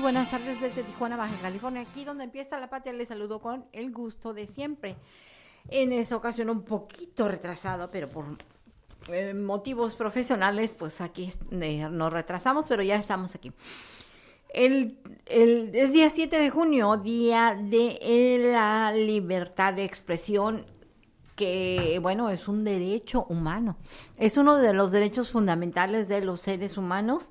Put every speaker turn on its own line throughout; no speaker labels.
Buenas tardes desde Tijuana, Baja California, aquí donde empieza la patria. Les saludo con el gusto de siempre. En esta ocasión un poquito retrasado, pero por eh, motivos profesionales, pues aquí eh, nos retrasamos, pero ya estamos aquí. El, el, es día 7 de junio, día de eh, la libertad de expresión que, bueno, es un derecho humano. Es uno de los derechos fundamentales de los seres humanos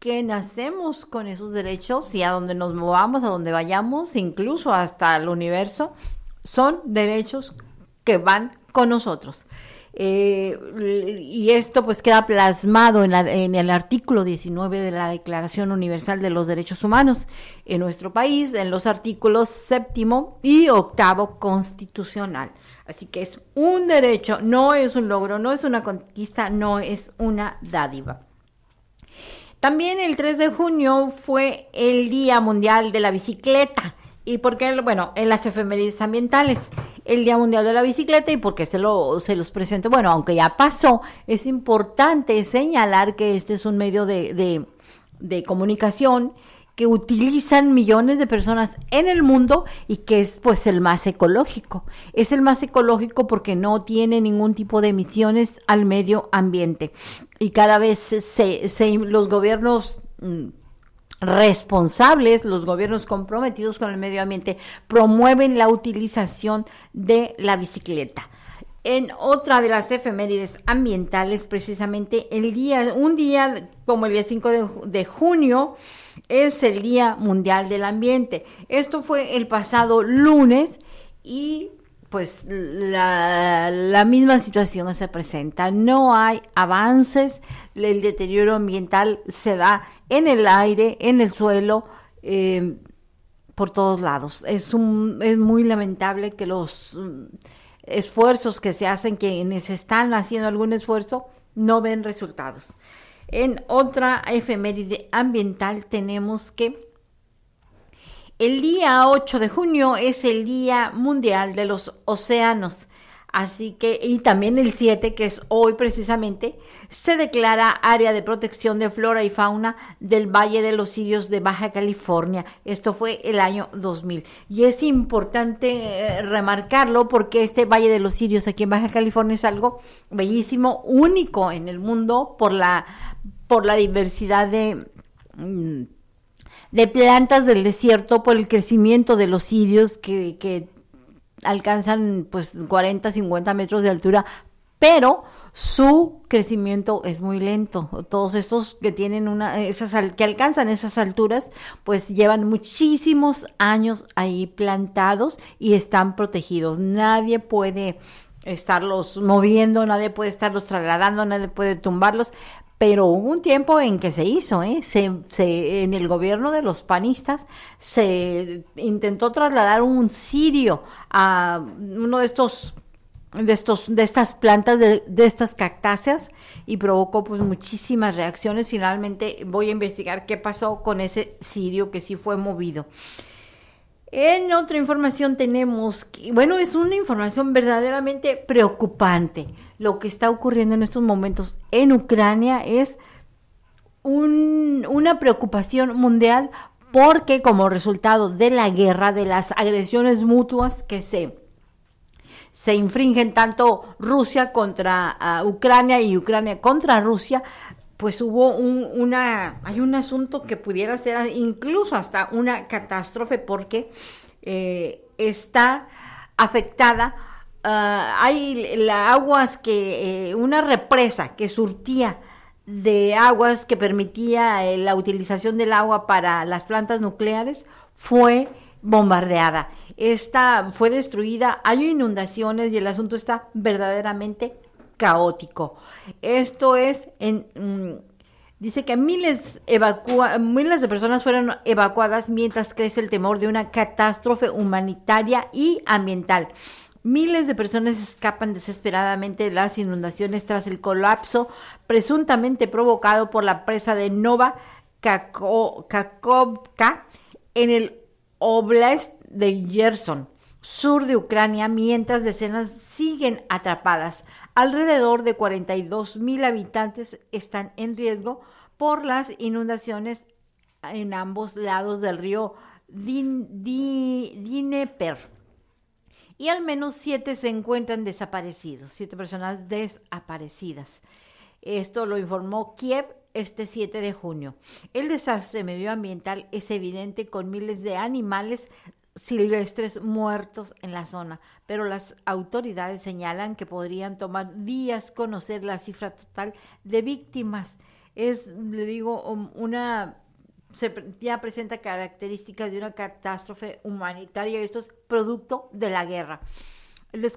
que nacemos con esos derechos y a donde nos movamos, a donde vayamos, incluso hasta el universo, son derechos que van con nosotros. Eh, y esto pues queda plasmado en, en, el artículo 19 de la Declaración Universal de los Derechos Humanos en nuestro país, en los artículos séptimo y octavo constitucional. Así que es un derecho, no es un logro, no es una conquista, no es una dádiva. También el 3 de junio fue el Día Mundial de la Bicicleta. ¿Y por qué? Bueno, en las efemérides ambientales, el Día Mundial de la Bicicleta y porque se, lo, se los presento. Bueno, aunque ya pasó, es importante señalar que este es un medio de, de, de comunicación que utilizan millones de personas en el mundo y que es pues el más ecológico. Es el más ecológico porque no tiene ningún tipo de emisiones al medio ambiente. Y cada vez se, los gobiernos mm, responsables, los gobiernos comprometidos con el medio ambiente, promueven la utilización de la bicicleta. En otra de las efemérides ambientales, precisamente el día, un día como el día 5 de, de junio, es el Día Mundial del Ambiente. Esto fue el pasado lunes y pues la, misma situación se presenta. No hay avances, el deterioro ambiental se da en el aire, en el suelo, eh, por todos lados. Es, un, es muy lamentable que los mm, esfuerzos que se hacen, quienes están haciendo algún esfuerzo, no ven resultados. En otra efeméride ambiental tenemos que el día 8 de junio es el Día Mundial de los Océanos. Así que, y también el 7, que es hoy precisamente, se declara área de protección de flora y fauna del Valle de los Sirios de Baja California. Esto fue el año 2000. Y es importante eh, remarcarlo porque este Valle de los Sirios aquí en Baja California es algo bellísimo, único en el mundo por la por la diversidad de, mm, de plantas del desierto, por el crecimiento de los cirios que, que alcanzan pues 40, 50 metros de altura, pero su crecimiento es muy lento. Todos esos que tienen una, esas que alcanzan esas alturas, pues llevan muchísimos años ahí plantados y están protegidos. Nadie puede estarlos moviendo, nadie puede estarlos trasladando, nadie puede tumbarlos pero hubo un tiempo en que se hizo, ¿eh? se, se, en el gobierno de los panistas se intentó trasladar un sirio a uno de estos de estos de estas plantas de, de, estas cactáceas y provocó pues muchísimas reacciones finalmente voy a investigar qué pasó con ese sirio que sí fue movido en otra información tenemos, bueno, es una información verdaderamente preocupante. Lo que está ocurriendo en estos momentos en Ucrania es un, una preocupación mundial porque como resultado de la guerra, de las agresiones mutuas que se, se infringen tanto Rusia contra uh, Ucrania y Ucrania contra Rusia, pues hubo un, una, hay un asunto que pudiera ser incluso hasta una catástrofe porque eh, está afectada. Uh, hay la aguas que, eh, una represa que surtía de aguas que permitía eh, la utilización del agua para las plantas nucleares fue bombardeada. Esta fue destruida, hay inundaciones y el asunto está verdaderamente caótico. Esto es en mm, dice que miles miles de personas fueron evacuadas mientras crece el temor de una catástrofe humanitaria y ambiental. Miles de personas escapan desesperadamente de las inundaciones tras el colapso presuntamente provocado por la presa de Nova Kakovka en el Oblast de Gerson, sur de Ucrania, mientras decenas siguen atrapadas. Alrededor de 42 mil habitantes están en riesgo por las inundaciones en ambos lados del río Dnieper y al menos siete se encuentran desaparecidos, siete personas desaparecidas. Esto lo informó Kiev este 7 de junio. El desastre medioambiental es evidente con miles de animales silvestres muertos en la zona, pero las autoridades señalan que podrían tomar días conocer la cifra total de víctimas. Es, le digo, um, una ya presenta características de una catástrofe humanitaria. Esto es producto de la guerra. El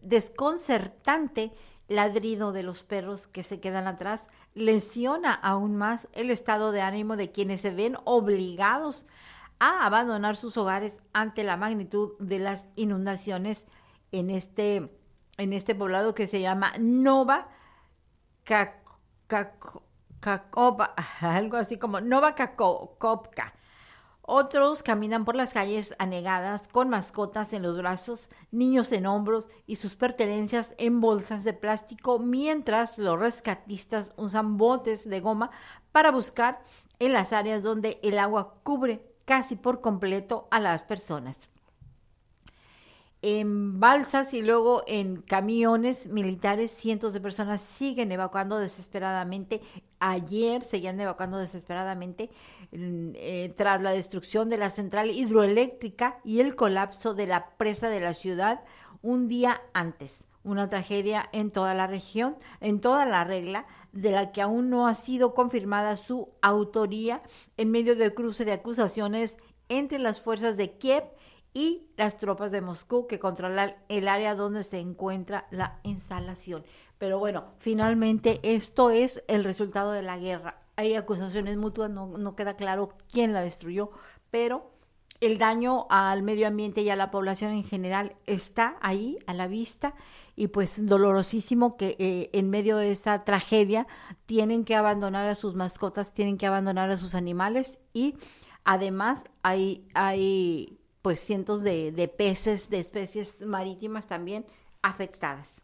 desconcertante ladrido de los perros que se quedan atrás lesiona aún más el estado de ánimo de quienes se ven obligados a abandonar sus hogares ante la magnitud de las inundaciones en este, en este poblado que se llama Nova algo así como Nova Kakovka. Otros caminan por las calles anegadas con mascotas en los brazos, niños en hombros y sus pertenencias en bolsas de plástico, mientras los rescatistas usan botes de goma para buscar en las áreas donde el agua cubre casi por completo a las personas en balsas y luego en camiones militares, cientos de personas siguen evacuando desesperadamente. Ayer seguían evacuando desesperadamente mm, eh, tras la destrucción de la central hidroeléctrica y el colapso de la presa de la ciudad un día antes. Una tragedia en toda la región, en toda la regla, de la que aún no ha sido confirmada su autoría en medio del cruce de acusaciones entre las fuerzas de Kiev y las tropas de Moscú que controlan el área donde se encuentra la instalación. Pero bueno, finalmente esto es el resultado de la guerra. Hay acusaciones mutuas, no, no queda claro quién la destruyó, pero el daño al medio ambiente y a la población en general está ahí a la vista y pues dolorosísimo que eh, en medio de esta tragedia tienen que abandonar a sus mascotas, tienen que abandonar a sus animales y además hay, hay pues cientos de, de peces, de especies marítimas también afectadas.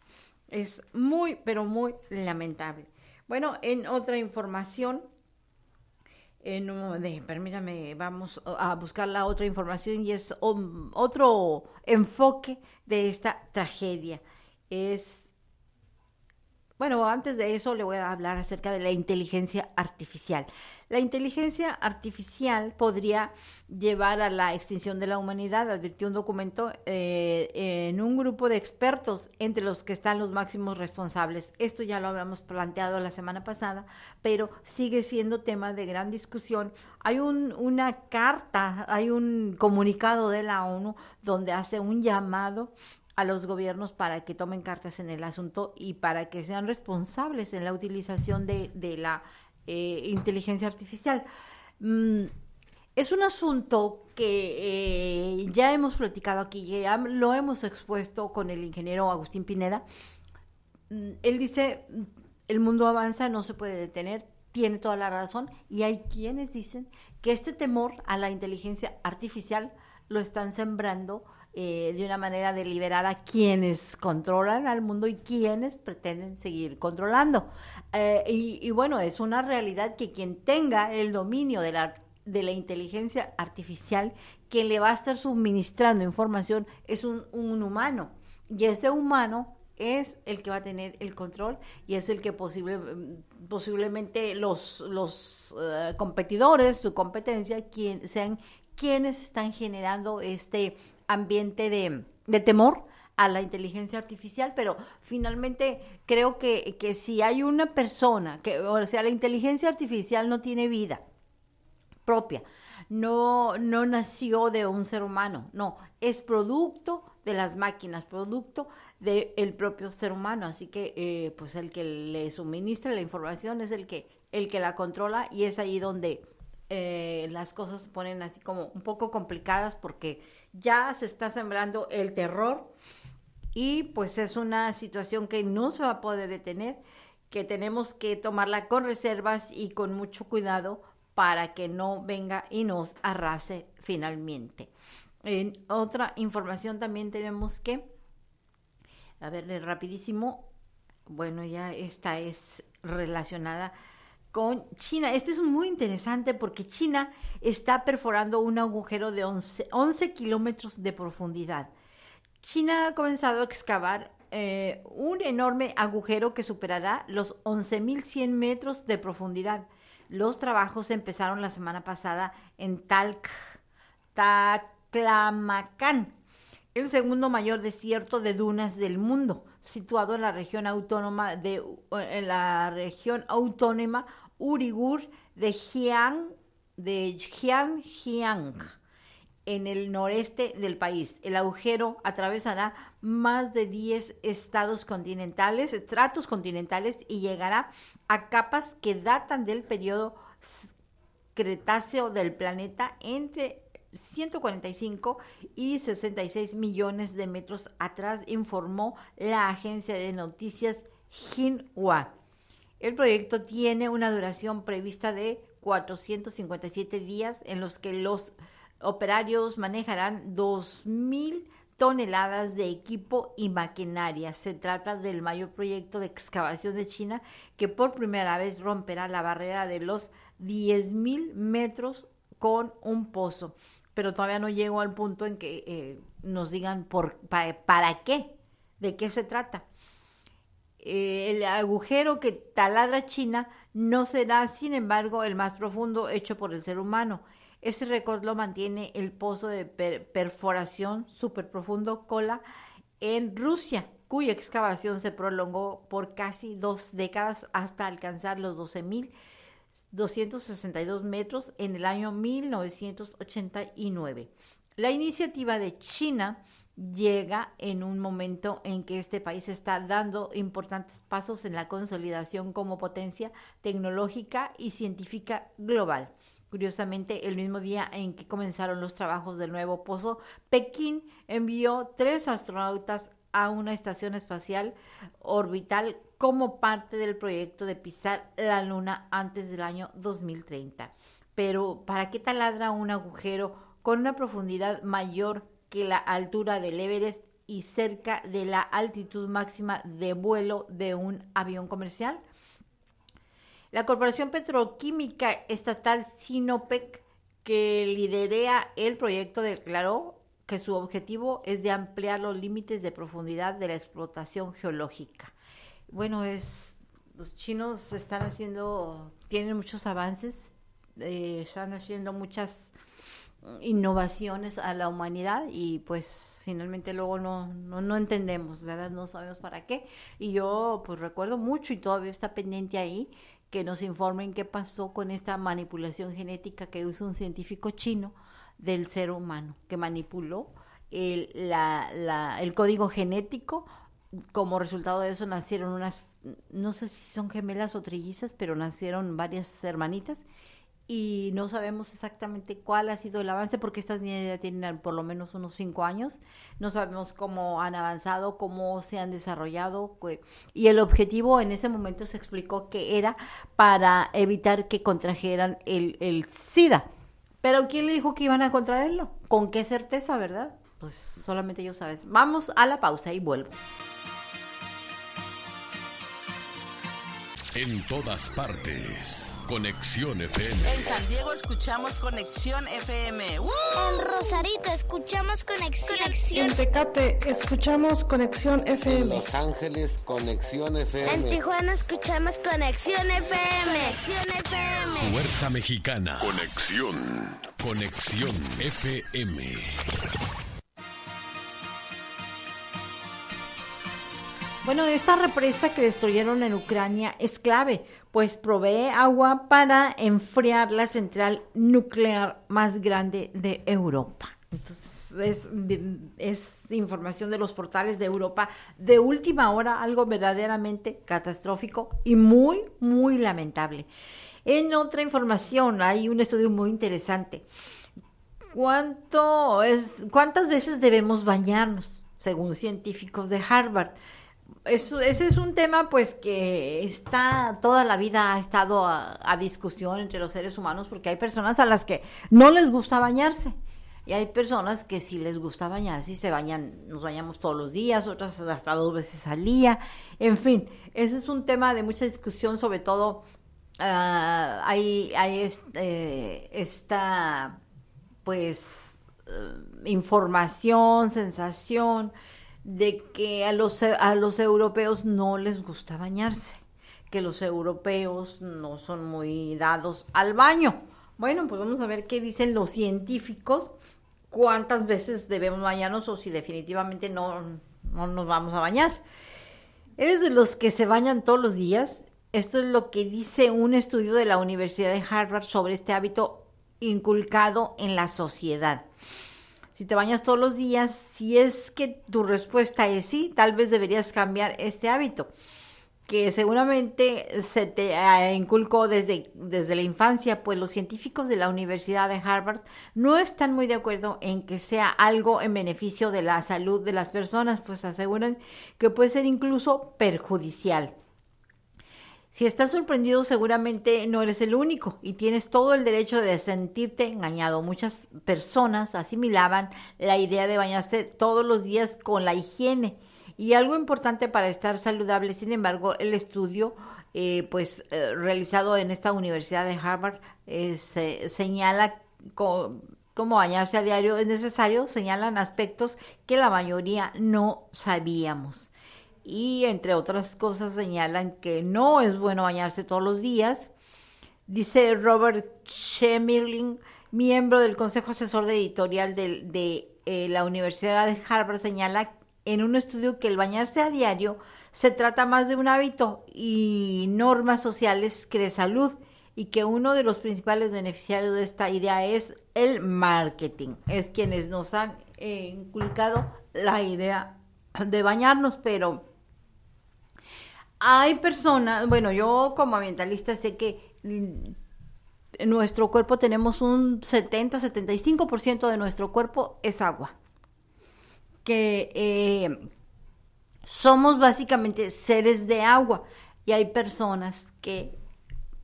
Es muy, pero muy lamentable. Bueno, en otra información, en, de, permítame, vamos a buscar la otra información y es otro enfoque de esta tragedia. Es bueno, antes de eso le voy a hablar acerca de la inteligencia artificial. La inteligencia artificial podría llevar a la extinción de la humanidad, advirtió un documento eh, en un grupo de expertos entre los que están los máximos responsables. Esto ya lo habíamos planteado la semana pasada, pero sigue siendo tema de gran discusión. Hay un, una carta, hay un comunicado de la ONU donde hace un llamado a los gobiernos para que tomen cartas en el asunto y para que sean responsables en la utilización de, la eh, inteligencia artificial. Mm, es un asunto que eh, ya hemos platicado aquí, ya lo hemos expuesto con el ingeniero Agustín Pineda. Mm, él dice, el mundo avanza, no se puede detener, tiene toda la razón, y hay quienes dicen que este temor a la inteligencia artificial lo están sembrando eh, de una manera deliberada quienes controlan al mundo y quienes pretenden seguir controlando. Eh, y, bueno, es una realidad que quien tenga el dominio de la, de la inteligencia artificial, que le va a estar suministrando información, es un, humano. Y ese humano es el que va a tener el control y es el que posible, posiblemente los, los eh, competidores, su competencia, quien, sean quienes están generando este ambiente de, temor a la inteligencia artificial, pero finalmente creo que, que si hay una persona, que, o sea, la inteligencia artificial no tiene vida propia, no, no nació de un ser humano, no, es producto de las máquinas, producto del propio ser humano. Así que, eh, pues el que le suministra la información es el que, el que la controla y es ahí donde eh, las cosas se ponen así como un poco complicadas porque ya se está sembrando el terror y pues es una situación que no se va a poder detener, que tenemos que tomarla con reservas y con mucho cuidado para que no venga y nos arrase finalmente. En otra información también tenemos que, a verle rapidísimo, bueno, ya esta es relacionada con China. Este es muy interesante porque China está perforando un agujero de 11, 11 kilómetros de profundidad. China ha comenzado a excavar eh, un enorme agujero que superará los 11.100 metros de profundidad. Los trabajos empezaron la semana pasada en Talc, Taclamacán, el segundo mayor desierto de dunas del mundo, situado en la región autónoma de en la región autónoma Urigur de Jiang, de Jiang, en el noreste del país. El agujero atravesará más de 10 estados continentales, estratos continentales y llegará a capas que datan del periodo Cretáceo del planeta entre 145 y 66 millones de metros atrás, informó la agencia de noticias Xinhua. El proyecto tiene una duración prevista de 457 días en los que los operarios manejarán 2.000 toneladas de equipo y maquinaria. Se trata del mayor proyecto de excavación de China que por primera vez romperá la barrera de los 10.000 metros con un pozo. Pero todavía no llego al punto en que eh, nos digan por, para qué, de qué se trata. Eh, el agujero que taladra China no será, sin embargo, el más profundo hecho por el ser humano. Este récord lo mantiene el pozo de perforación super profundo Kola en Rusia, cuya excavación se prolongó por casi dos décadas hasta alcanzar los 12.262 metros en el año 1989. La iniciativa de China llega en un momento en que este país está dando importantes pasos en la consolidación como potencia tecnológica y científica global. Curiosamente, el mismo día en que comenzaron los trabajos del nuevo pozo, Pekín envió tres astronautas a una estación espacial orbital como parte del proyecto de pisar la Luna antes del año 2030. Pero, ¿para qué taladra un agujero con una profundidad mayor que la altura del Everest y cerca de la altitud máxima de vuelo de un avión comercial? La Corporación Petroquímica Estatal Sinopec, que liderea el proyecto, declaró que su objetivo es de ampliar los límites de profundidad de la explotación geológica. Bueno, es los chinos están haciendo, tienen muchos avances, eh, están haciendo muchas innovaciones a la humanidad y pues finalmente luego no, no, no, entendemos, ¿verdad? No sabemos para qué. Y yo pues recuerdo mucho y todavía está pendiente ahí que nos informen qué pasó con esta manipulación genética que hizo un científico chino del ser humano, que manipuló el, la, la, el código genético. Como resultado de eso nacieron unas, no sé si son gemelas o trillizas, pero nacieron varias hermanitas y no sabemos exactamente cuál ha sido el avance porque estas niñas ya tienen por lo menos unos cinco años. No sabemos cómo han avanzado, cómo se han desarrollado y el objetivo en ese momento se explicó que era para evitar que contrajeran el, el SIDA. Pero ¿quién le dijo que iban a contraerlo? ¿Con qué certeza, verdad? Pues solamente ellos saben. Vamos a la pausa y vuelvo.
En todas partes. Conexión FM.
En San Diego escuchamos Conexión FM.
En Rosarito escuchamos Conexión. Conexión.
En Tecate escuchamos Conexión FM.
En Los Ángeles Conexión FM.
En Tijuana escuchamos Conexión FM. Conexión FM.
Fuerza Mexicana. Conexión. Conexión FM.
Bueno, esta represa que destruyeron en Ucrania es clave, pues provee agua para enfriar la central nuclear más grande de Europa. Es, es información de los portales de Europa de última hora, algo verdaderamente catastrófico y muy, muy lamentable. En otra información, hay un estudio muy interesante. ¿Cuánto es, ¿Cuántas veces debemos bañarnos? Según científicos de Harvard ese es un tema pues que está toda la vida ha estado a, discusión entre los seres humanos porque hay personas a las que no les gusta bañarse y hay personas que sí les gusta bañarse y se bañan, nos bañamos todos los días, otras hasta dos veces al día, en fin, ese es un tema de mucha discusión, sobre todo ah, hay, hay este, esta pues eh, información, sensación, de que a los, a los europeos no les gusta bañarse, que los europeos no son muy dados al baño. Bueno, pues vamos a ver qué dicen los científicos, cuántas veces debemos bañarnos o si definitivamente no, no nos vamos a bañar. ¿Eres de los que se bañan todos los días? Esto es lo que dice un estudio de la Universidad de Harvard sobre este hábito inculcado en la sociedad si te bañas todos los días, si es que tu respuesta es sí, tal vez deberías cambiar este hábito que seguramente se te eh, inculcó desde, desde la infancia, pues los científicos de la Universidad de Harvard no están muy de acuerdo en que sea algo en beneficio de la salud de las personas, pues aseguran que puede ser incluso perjudicial. Si estás sorprendido, seguramente no eres el único y tienes todo el derecho de sentirte engañado. Muchas personas asimilaban la idea de bañarse todos los días con la higiene. Y algo importante para estar saludable, sin embargo, el estudio eh, pues eh, realizado en esta Universidad de Harvard eh, se, señala cómo bañarse a diario es necesario, señalan aspectos que la mayoría no sabíamos y entre otras cosas señalan que no es bueno bañarse todos los días. Dice Robert Schemerling, miembro del Consejo Asesor de Editorial de, eh, la Universidad de Harvard, señala en un estudio que el bañarse a diario se trata más de un hábito y normas sociales que de salud y que uno de los principales beneficiarios de esta idea es el marketing, es quienes nos han eh, inculcado la idea de bañarnos, pero hay personas, bueno, yo como ambientalista sé que en nuestro cuerpo tenemos un 70, 75% de nuestro cuerpo es agua. Que eh, somos básicamente seres de agua. Y hay personas que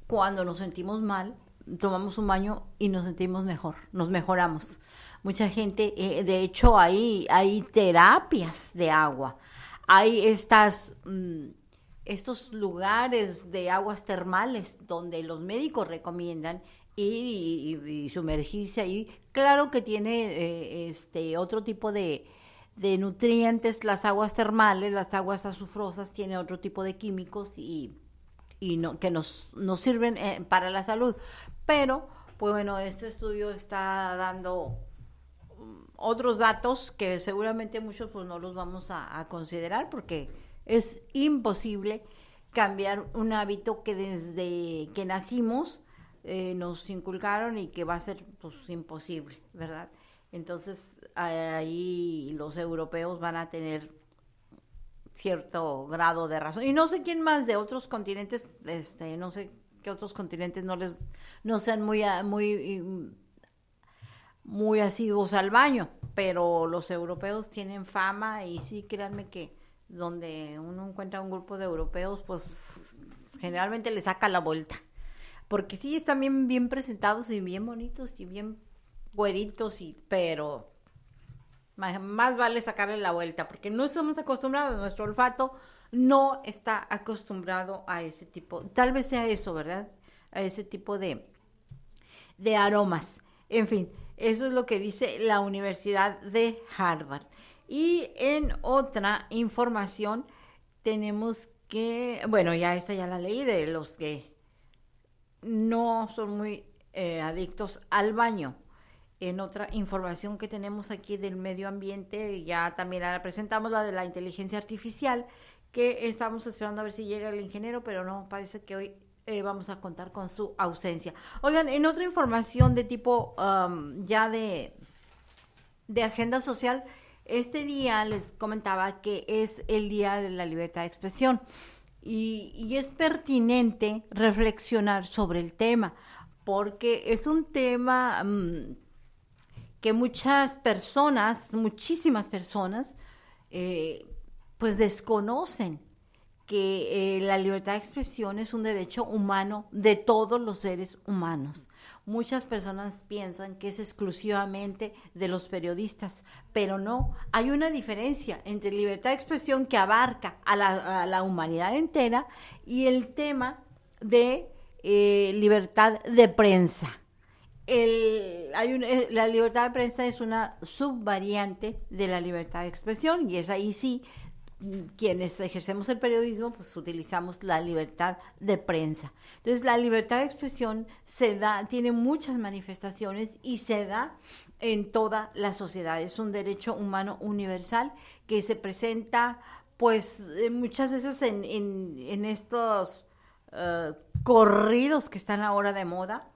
cuando nos sentimos mal, tomamos un baño y nos sentimos mejor, nos mejoramos. Mucha gente, eh, de hecho, hay, hay terapias de agua. Hay estas... Mm, estos lugares de aguas termales donde los médicos recomiendan ir y, sumergirse ahí. Claro que tiene eh, este otro tipo de, de, nutrientes las aguas termales, las aguas azufrosas tienen otro tipo de químicos y, y no, que nos, nos sirven eh, para la salud. Pero, pues bueno, este estudio está dando mm, otros datos que seguramente muchos pues no los vamos a considerar porque es imposible cambiar un hábito que desde que nacimos eh, nos inculcaron y que va a ser pues imposible, ¿verdad? Entonces ahí los europeos van a tener cierto grado de razón. Y no sé quién más de otros continentes, este, no sé qué otros continentes no les, no sean muy, muy, muy asiduos al baño, pero los europeos tienen fama y sí, créanme que donde uno encuentra un grupo de europeos, pues generalmente le saca la vuelta. Porque sí, están bien, bien presentados y bien bonitos y bien güeritos, y, pero más, vale sacarle la vuelta, porque no estamos acostumbrados, nuestro olfato no está acostumbrado a ese tipo, tal vez sea eso, ¿verdad? A ese tipo de, de aromas. En fin, eso es lo que dice la Universidad de Harvard. Y en otra información tenemos que, bueno, ya esta ya la leí de los que no son muy eh, adictos al baño. En otra información que tenemos aquí del medio ambiente, ya también la presentamos, la de la inteligencia artificial, que estamos esperando a ver si llega el ingeniero, pero no, parece que hoy eh, vamos a contar con su ausencia. Oigan, en otra información de tipo ya de, de agenda social, este día les comentaba que es el Día de la Libertad de Expresión y, es pertinente reflexionar sobre el tema porque es un tema um, que muchas personas, muchísimas personas, eh, pues desconocen que eh, la libertad de expresión es un derecho humano de todos los seres humanos. Muchas personas piensan que es exclusivamente de los periodistas, pero no, hay una diferencia entre libertad de expresión que abarca a la, a la humanidad entera y el tema de eh, libertad de prensa. Eh, la libertad de prensa es una subvariante de la libertad de expresión y es ahí sí quienes ejercemos el periodismo, pues utilizamos la libertad de prensa. Entonces, la libertad de expresión se da, tiene muchas manifestaciones y se da en toda la sociedad. Es un derecho humano universal que se presenta, pues, eh, muchas veces en, estos uh, corridos que están ahora de moda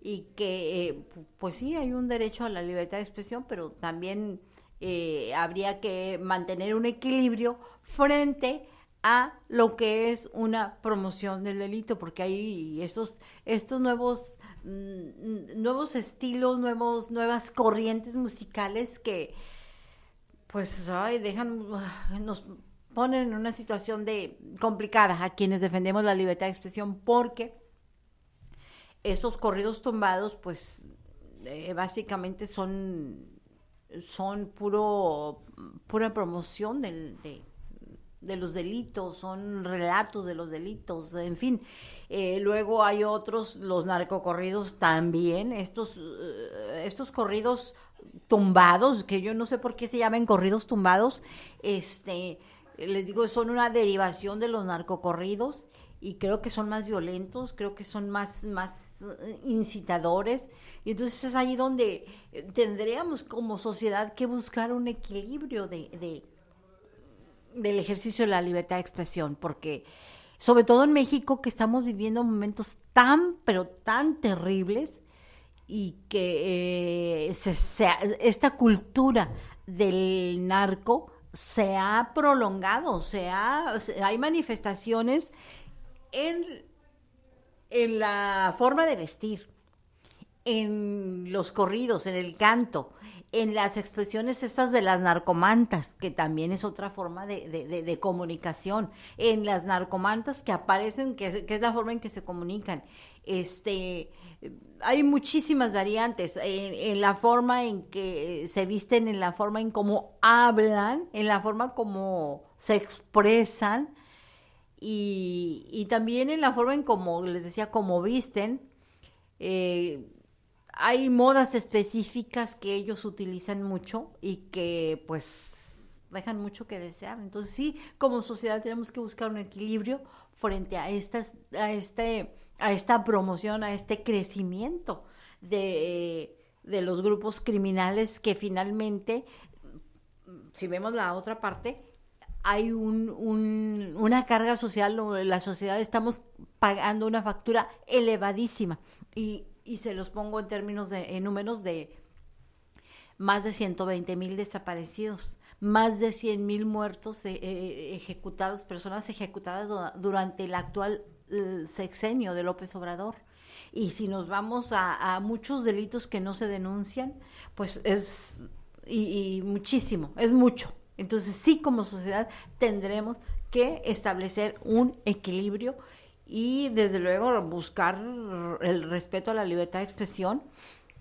y que, eh, pues sí, hay un derecho a la libertad de expresión, pero también eh, habría que mantener un equilibrio frente a lo que es una promoción del delito, porque hay estos, estos nuevos, mm, nuevos estilos, nuevos, nuevas corrientes musicales que pues dejan, nos ponen en una situación de complicada a quienes defendemos la libertad de expresión porque esos corridos tumbados pues eh, básicamente son son puro, pura promoción del, de, de, los delitos, son relatos de los delitos, en fin. Eh, luego hay otros, los narcocorridos también, estos, uh, estos corridos tumbados, que yo no sé por qué se llaman corridos tumbados, este, les digo, son una derivación de los narcocorridos y creo que son más violentos, creo que son más, más eh, incitadores. Y entonces es ahí donde eh, tendríamos como sociedad que buscar un equilibrio de, de, del ejercicio de la libertad de expresión, porque sobre todo en México que estamos viviendo momentos tan, pero tan terribles y que eh, se, se, esta cultura del narco se ha prolongado, se ha, hay manifestaciones en, en la forma de vestir, en los corridos, en el canto, en las expresiones estas de las narcomantas, que también es otra forma de, de, comunicación, en las narcomantas que aparecen, que, es la forma en que se comunican. Este, hay muchísimas variantes en, en, la forma en que se visten, en la forma en cómo hablan, en la forma como se expresan y, y también en la forma en cómo, les decía, cómo visten. Eh, hay modas específicas que ellos utilizan mucho y que pues dejan mucho que desear. Entonces sí, como sociedad tenemos que buscar un equilibrio frente a estas, a este, a esta promoción, a este crecimiento de, de los grupos criminales que finalmente, si vemos la otra parte, hay un, un, una carga social, la sociedad estamos pagando una factura elevadísima y y se los pongo en términos de, en números de más de 120 mil desaparecidos, más de 100 mil muertos eh, eh, ejecutados, personas ejecutadas durante el actual eh, sexenio de López Obrador. Y si nos vamos a, muchos delitos que no se denuncian, pues es, y muchísimo, es mucho. Entonces sí como sociedad tendremos que establecer un equilibrio y desde luego buscar el respeto a la libertad de expresión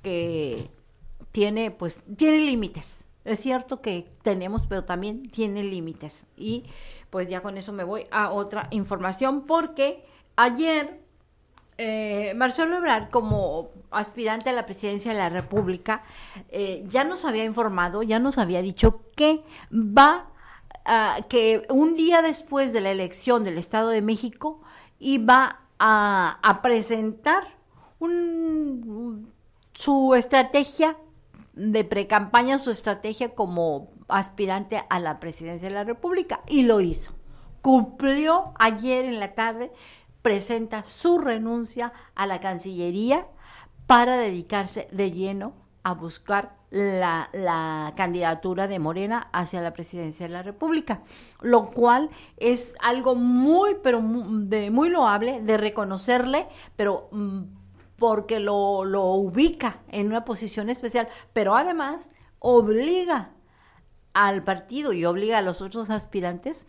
que tiene pues tiene límites. Es cierto que tenemos pero también tiene límites. Y pues ya con eso me voy a otra información porque ayer eh, Marcelo Ebrard como aspirante a la presidencia de la República eh, ya nos había informado ya nos había dicho que va a, que un día después de la elección del Estado de México va a, a presentar su estrategia de precampaña, su estrategia como aspirante a la presidencia de la República, y lo hizo. Cumplió ayer en la tarde, presenta su renuncia a la Cancillería para dedicarse de lleno a buscar la, la, candidatura de Morena hacia la presidencia de la República, lo cual es algo muy, pero muy, de, muy loable de reconocerle, pero mm, porque lo, lo ubica en una posición especial, pero además obliga al partido y obliga a los otros aspirantes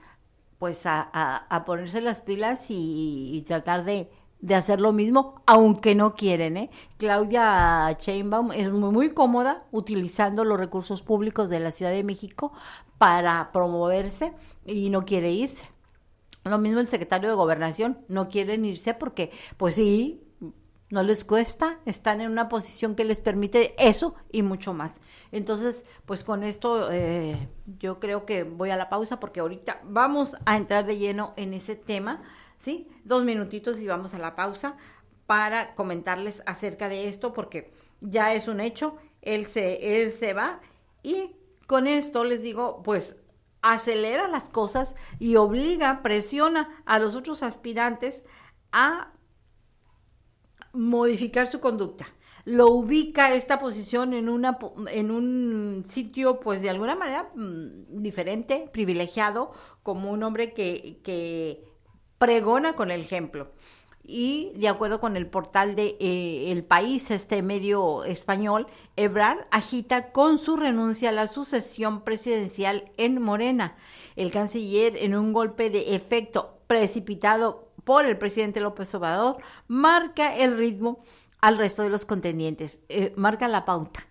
pues a, a, a ponerse las pilas y, y tratar de, de, hacer lo mismo, aunque no quieren. ¿eh? Claudia Sheinbaum es muy, muy, cómoda utilizando los recursos públicos de la Ciudad de México para promoverse y no quiere irse. Lo mismo el secretario de Gobernación, no quieren irse porque, pues sí, no les cuesta, están en una posición que les permite eso y mucho más. Entonces, pues con esto eh, yo creo que voy a la pausa porque ahorita vamos a entrar de lleno en ese tema, ¿sí? Dos minutitos y vamos a la pausa para comentarles acerca de esto porque ya es un hecho, él se, él se va y con esto les digo, pues acelera las cosas y obliga, presiona a los otros aspirantes a modificar su conducta. Lo ubica esta posición en, una, en un sitio, pues de alguna manera mmm, diferente, privilegiado, como un hombre que, pregona con el ejemplo. Y de acuerdo con el portal de eh, El País, este medio español, Ebrard agita con su renuncia a la sucesión presidencial en Morena. El canciller, en un golpe de efecto precipitado por el presidente López Obrador, marca el ritmo al resto de los contendientes, eh, marca la pauta.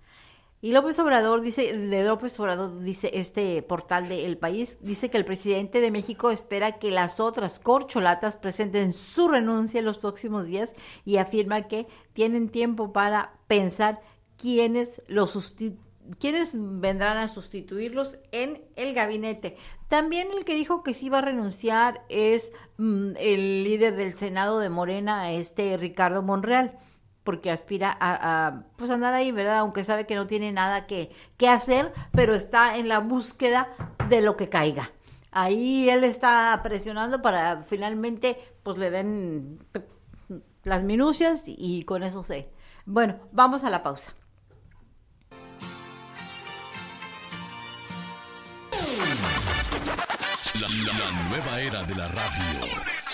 Y López Obrador dice, de López Obrador dice este portal de El País, dice que el presidente de México espera que las otras corcholatas presenten su renuncia en los próximos días y afirma que tienen tiempo para pensar quiénes los sustituyen quiénes vendrán a sustituirlos en el gabinete. También el que dijo que sí va a renunciar es mm, el líder del Senado de Morena, este Ricardo Monreal, porque aspira a, pues andar ahí, ¿verdad? Aunque sabe que no tiene nada que, que hacer, pero está en la búsqueda de lo que caiga. Ahí él está presionando para finalmente pues le den las minucias y con eso sé. Bueno, vamos a la pausa.
La, nueva era de la radio.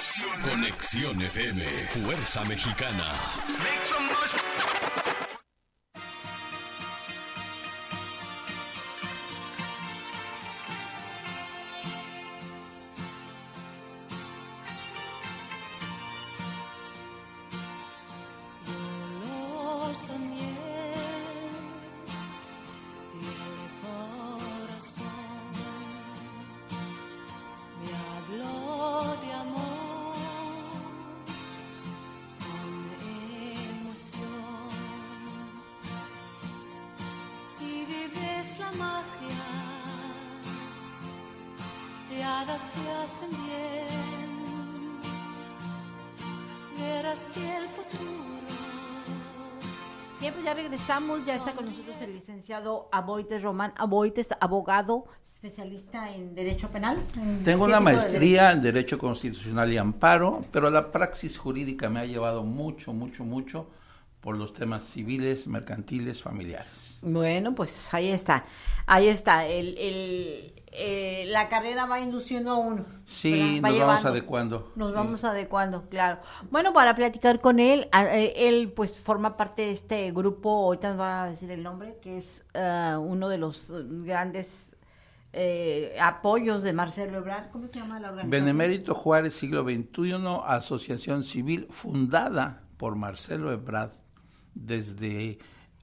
Conexión, FM. Fuerza Mexicana.
Regresamos, ya está con nosotros el licenciado Aboites Román Aboites, abogado, especialista en Derecho Penal.
Tengo una maestría de en Derecho Constitucional y Amparo, pero la praxis jurídica me ha llevado mucho, mucho, mucho por los temas civiles, mercantiles, familiares.
Bueno, pues ahí está, ahí está, el, el eh, la carrera va induciendo a uno.
Sí, nos llevando, vamos adecuando.
Nos
sí.
vamos adecuando, claro. Bueno, para platicar con él, eh, él pues forma parte de este grupo, ahorita nos va a decir el nombre, que es uh, uno de los grandes eh, apoyos de Marcelo Ebrard. ¿Cómo se llama la organización?
Benemérito Juárez, siglo XXI, Asociación Civil, fundada por Marcelo Ebrard desde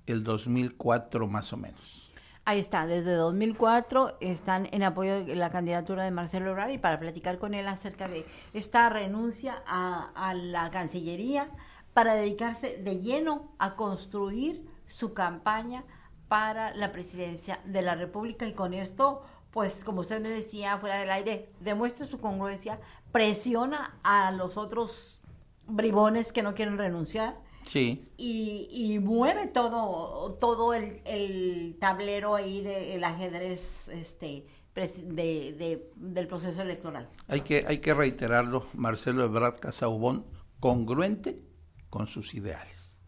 el 2004 más o menos.
Ahí está, desde 2004 están en apoyo de la candidatura de Marcelo Ebrard y para platicar con él acerca de esta renuncia a, a, la Cancillería para dedicarse de lleno a construir su campaña para la presidencia de la República. Y con esto, pues como usted me decía fuera del aire, demuestra su congruencia, presiona a los otros bribones que no quieren renunciar
Sí.
Y, y mueve todo, todo el, el, tablero ahí del ajedrez este, del proceso electoral.
Hay que, hay que reiterarlo, Marcelo Ebrard Casaubón, congruente con sus ideales,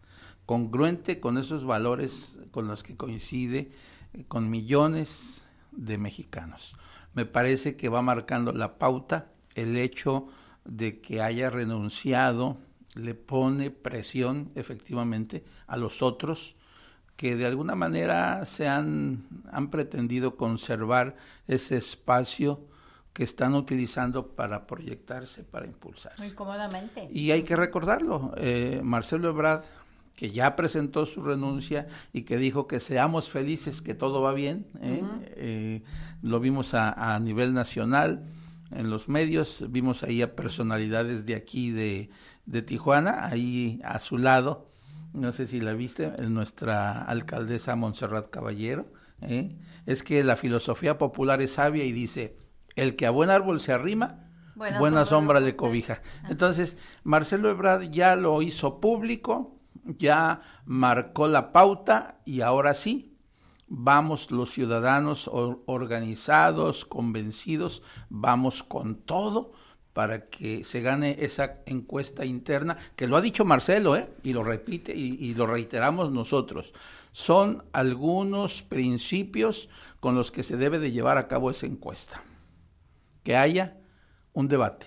congruente con esos valores con los que coincide eh, con millones de mexicanos. Me parece que va marcando la pauta el hecho de que haya renunciado, le pone presión efectivamente a los otros que de alguna manera se han, han pretendido conservar ese espacio que están utilizando para proyectarse, para impulsarse.
Muy cómodamente.
Y hay que recordarlo, eh, Marcelo Ebrard, que ya presentó su renuncia y que dijo que seamos felices, que todo va bien, ¿eh? Eh, lo vimos a, a, nivel nacional en los medios, vimos ahí a personalidades de aquí, de, de Tijuana, ahí a su lado, no sé si la viste, nuestra alcaldesa Montserrat Caballero, ¿eh? es que la filosofía popular es sabia y dice, el que a buen árbol se arrima, buena, sombra, le cobija. Entonces, Marcelo Ebrard ya lo hizo público, ya marcó la pauta y ahora sí, vamos los ciudadanos organizados, convencidos, vamos con todo para que se gane esa encuesta interna, que lo ha dicho Marcelo, ¿eh? y lo repite y, lo reiteramos nosotros. Son algunos principios con los que se debe de llevar a cabo esa encuesta. Que haya un debate,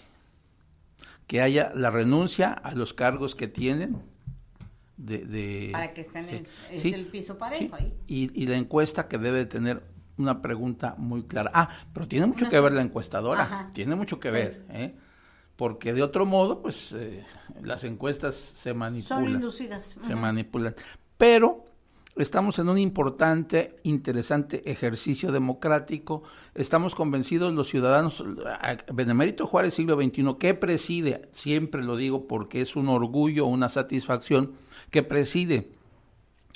que haya la renuncia a los cargos que tienen. De,
para que estén en el, piso parejo ahí.
Y, y la encuesta que debe tener una pregunta muy clara. Ah, pero tiene mucho que ver la encuestadora, tiene mucho que ver, ¿eh? porque de otro modo, pues eh, las encuestas se manipulan.
Son inducidas.
Se manipulan. Pero estamos en un importante, interesante ejercicio democrático. Estamos convencidos los ciudadanos, Benemérito Juárez, siglo XXI, que preside, siempre lo digo porque es un orgullo, una satisfacción, que preside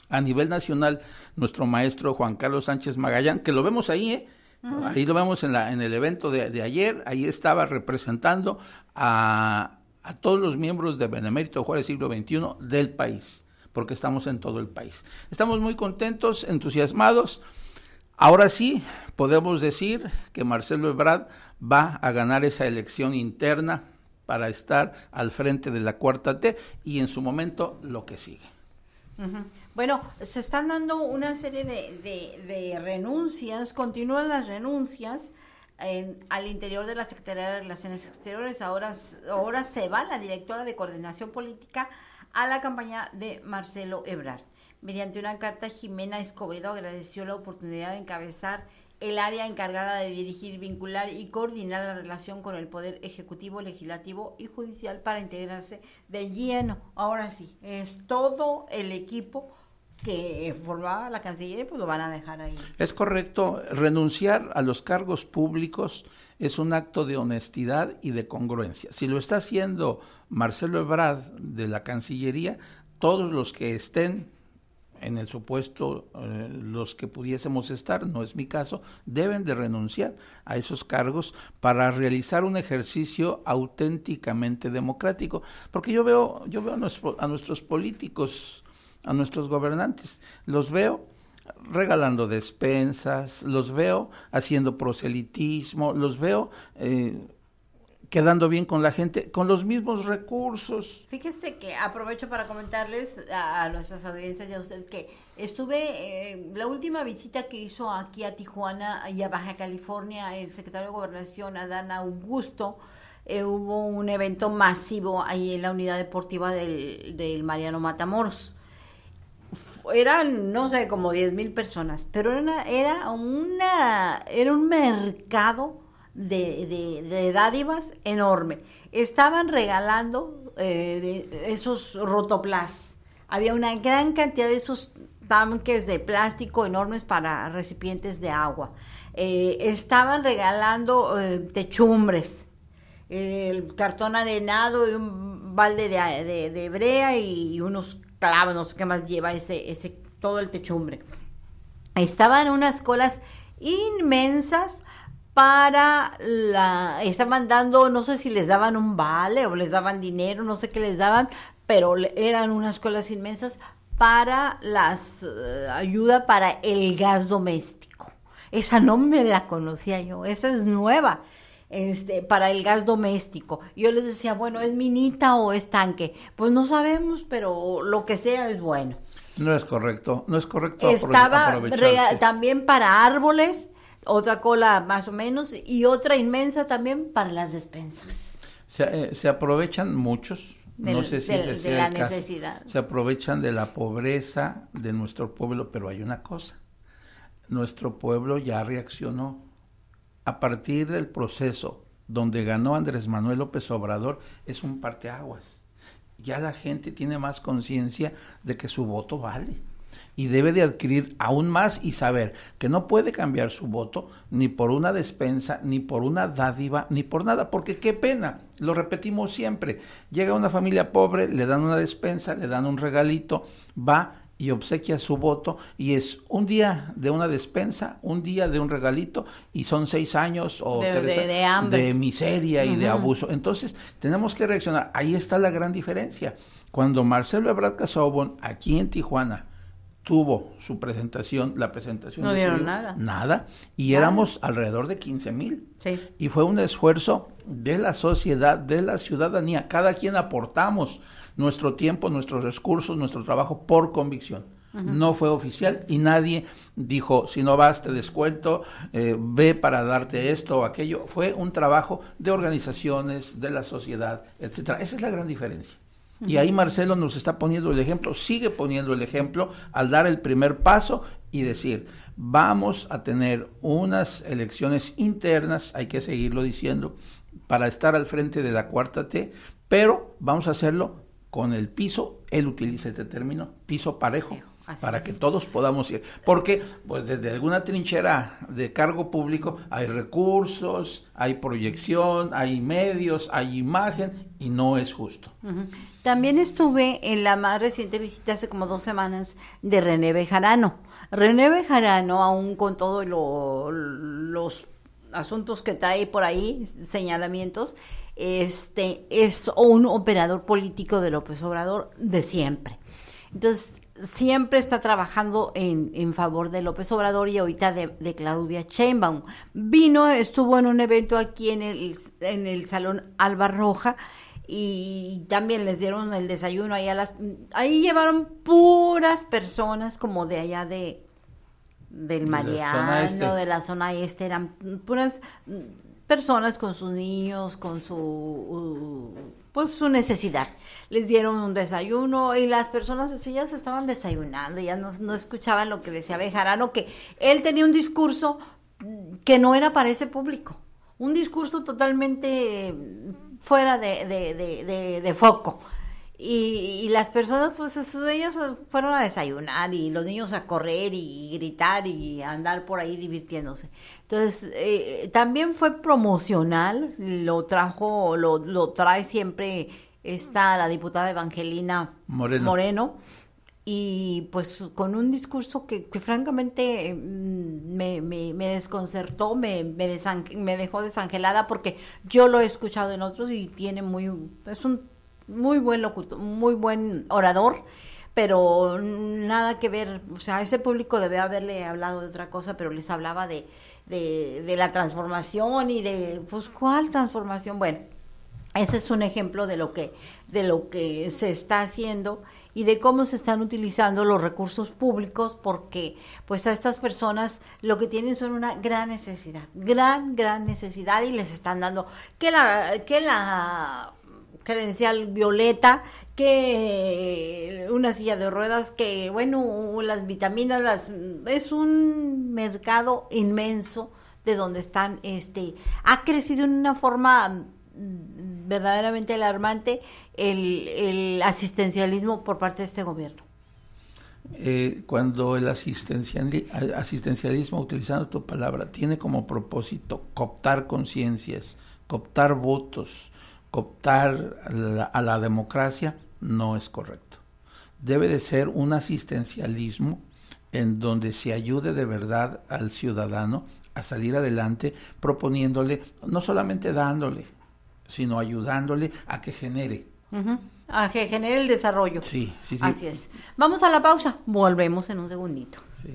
a nivel nacional nuestro maestro Juan Carlos Sánchez Magallán, que lo vemos ahí, ¿eh? Ahí lo vemos en, la, en el evento de, ayer, ahí estaba representando a, a todos los miembros de Benemérito Juárez siglo XXI del país, porque estamos en todo el país. Estamos muy contentos, entusiasmados. Ahora sí, podemos decir que Marcelo Ebrard va a ganar esa elección interna para estar al frente de la cuarta T y en su momento lo que sigue.
Bueno, se están dando una serie de, renuncias, continúan las renuncias al interior de la Secretaría de Relaciones Exteriores. Ahora, ahora se va la directora de Coordinación Política a la campaña de Marcelo Ebrard. Mediante una carta, Jimena Escobedo agradeció la oportunidad de encabezar el área encargada de dirigir, vincular y coordinar la relación con el Poder Ejecutivo, Legislativo y Judicial para integrarse de lleno. Ahora sí, es todo el equipo que formaba la Cancillería, pues lo van a dejar ahí.
Es correcto, renunciar a los cargos públicos es un acto de honestidad y de congruencia. Si lo está haciendo Marcelo Ebrard de la Cancillería, todos los que estén en el supuesto eh, los que pudiésemos estar, no es mi caso, deben de renunciar a esos cargos para realizar un ejercicio auténticamente democrático, porque yo veo yo veo a, a nuestros políticos, a nuestros gobernantes, los veo regalando despensas, los veo haciendo proselitismo, los veo eh, quedando bien con la gente, con los mismos recursos.
Fíjese que aprovecho para comentarles a, nuestras audiencias y a usted que estuve, eh, la última visita que hizo aquí a Tijuana y a Baja California el secretario de Gobernación, Adán Augusto, eh, hubo un evento masivo ahí en la unidad deportiva del, del Mariano Matamoros. Eran, no sé, como 10 mil personas, pero era, era, una, era un mercado de, de, dádivas enorme. Estaban regalando eh, esos rotoplas. Había una gran cantidad de esos tanques de plástico enormes para recipientes de agua. Eh, estaban regalando eh, techumbres, cartón arenado y un balde de, de, brea y, unos clavos, no sé qué más lleva ese, ese, todo el techumbre. Estaban unas colas inmensas para la estaban dando no sé si les daban un vale o les daban dinero no sé qué les daban pero eran unas colas inmensas para las eh, ayuda para el gas doméstico esa no me la conocía yo, esa es nueva. Este, para el gas doméstico. Yo les decía, bueno, ¿es minita o es tanque? Pues no sabemos, pero lo que sea es bueno.
No es correcto, no es correcto
Estaba también para árboles, otra cola más o menos, y otra inmensa también para las despensas.
Se, eh, se aprovechan muchos, no sé si
de la necesidad.
Se aprovechan de la pobreza de nuestro pueblo, pero hay una cosa. Nuestro pueblo ya reaccionó. A partir del proceso donde ganó Andrés Manuel López Obrador, es un parteaguas. Ya la gente tiene más conciencia de que su voto vale y debe de adquirir aún más y saber que no puede cambiar su voto ni por una despensa, ni por una dádiva, ni por nada, porque qué pena, lo repetimos siempre, llega una familia pobre, le dan una despensa, le dan un regalito, va y obsequia su voto y es un día de una despensa, un día de un regalito y son seis años o
de,
de, miseria y de abuso. Entonces tenemos que reaccionar. Ahí está la gran diferencia. Cuando Marcelo Ebrard Casaubon aquí en Tijuana tuvo su presentación, la presentación.
No dieron nada.
Nada. Y éramos alrededor de 15 mil. Sí. Y fue un esfuerzo de la sociedad, de la ciudadanía. Cada quien aportamos nuestro tiempo, nuestros recursos, nuestro trabajo por convicción. No fue oficial y nadie dijo, si no vas, te descuento, eh, ve para darte esto o aquello. Fue un trabajo de organizaciones, de la sociedad, etcétera. Esa es la gran diferencia. Y ahí Marcelo nos está poniendo el ejemplo, sigue poniendo el ejemplo al dar el primer paso y decir, vamos a tener unas elecciones internas, hay que seguirlo diciendo, para estar al frente de la cuarta T, pero vamos a hacerlo con el piso, él utiliza este término, piso parejo para que todos podamos ir. Porque, pues, desde alguna trinchera de cargo público hay recursos, hay proyección, hay medios, hay imagen y no es justo.
También estuve en la más reciente visita hace como dos semanas de René Bejarano. René Bejarano, aún con todos los asuntos que trae por ahí, señalamientos, este es un operador político de López Obrador de siempre. Entonces, siempre está trabajando en, en, favor de López Obrador y ahorita de, Claudia Sheinbaum. Vino, estuvo en un evento aquí en el, en el Salón Alba Roja y también les dieron el desayuno ahí a las... Ahí llevaron puras personas como de allá de del Mariano, este. de la zona este, eran puras personas con sus niños, con su pues su necesidad. Les dieron un desayuno y las personas sencillas estaban desayunando, ya no, no escuchaban lo que decía Bejarano, que él tenía un discurso que no era para ese público, un discurso totalmente fuera de, de, de foco. Y, las personas, pues ellos fueron a desayunar y los niños a correr y gritar y andar por ahí divirtiéndose. Entonces, eh, también fue promocional, lo trajo, lo, lo trae siempre está la diputada Evangelina Moreno. y pues con un discurso que, francamente mm, me, me, me, desconcertó, me, me, me dejó desangelada porque yo lo he escuchado en otros y tiene muy, es un muy buen locutor, muy buen orador, pero nada que ver, o sea, ese público debe haberle hablado de otra cosa, pero les hablaba de, de, la transformación y de, pues, ¿cuál transformación? Bueno, este es un ejemplo de lo que, de lo que se está haciendo y de cómo se están utilizando los recursos públicos porque pues a estas personas lo que tienen son una gran necesidad, gran, gran necesidad y les están dando que la, que la credencial violeta, que una silla de ruedas, que bueno, las vitaminas, las, es un mercado inmenso de donde están, este, ha crecido en una forma verdaderamente alarmante el, asistencialismo por parte de este gobierno.
Eh, cuando el asistencialismo, utilizando tu palabra, tiene como propósito cooptar conciencias, cooptar votos, cooptar a la, democracia no es correcto. Debe de ser un asistencialismo en donde se ayude de verdad al ciudadano a salir adelante proponiéndole, no solamente dándole, sino ayudándole a que genere.
A que genere el desarrollo.
Sí, sí, sí.
Así es. Vamos a la pausa, volvemos en un segundito. Sí.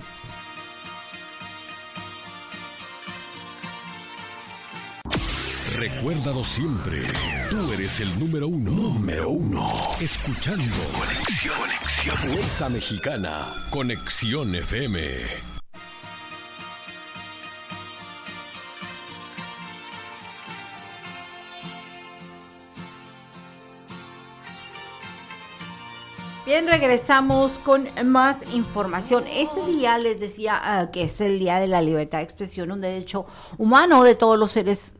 Recuérdalo siempre. Tú eres el número uno. Número uno. Escuchando. Conexión. Conexión. Fuerza Mexicana. Conexión FM.
Bien, regresamos con más información. Este día les decía ah, que es el Día de la Libertad de Expresión, un derecho humano de todos los seres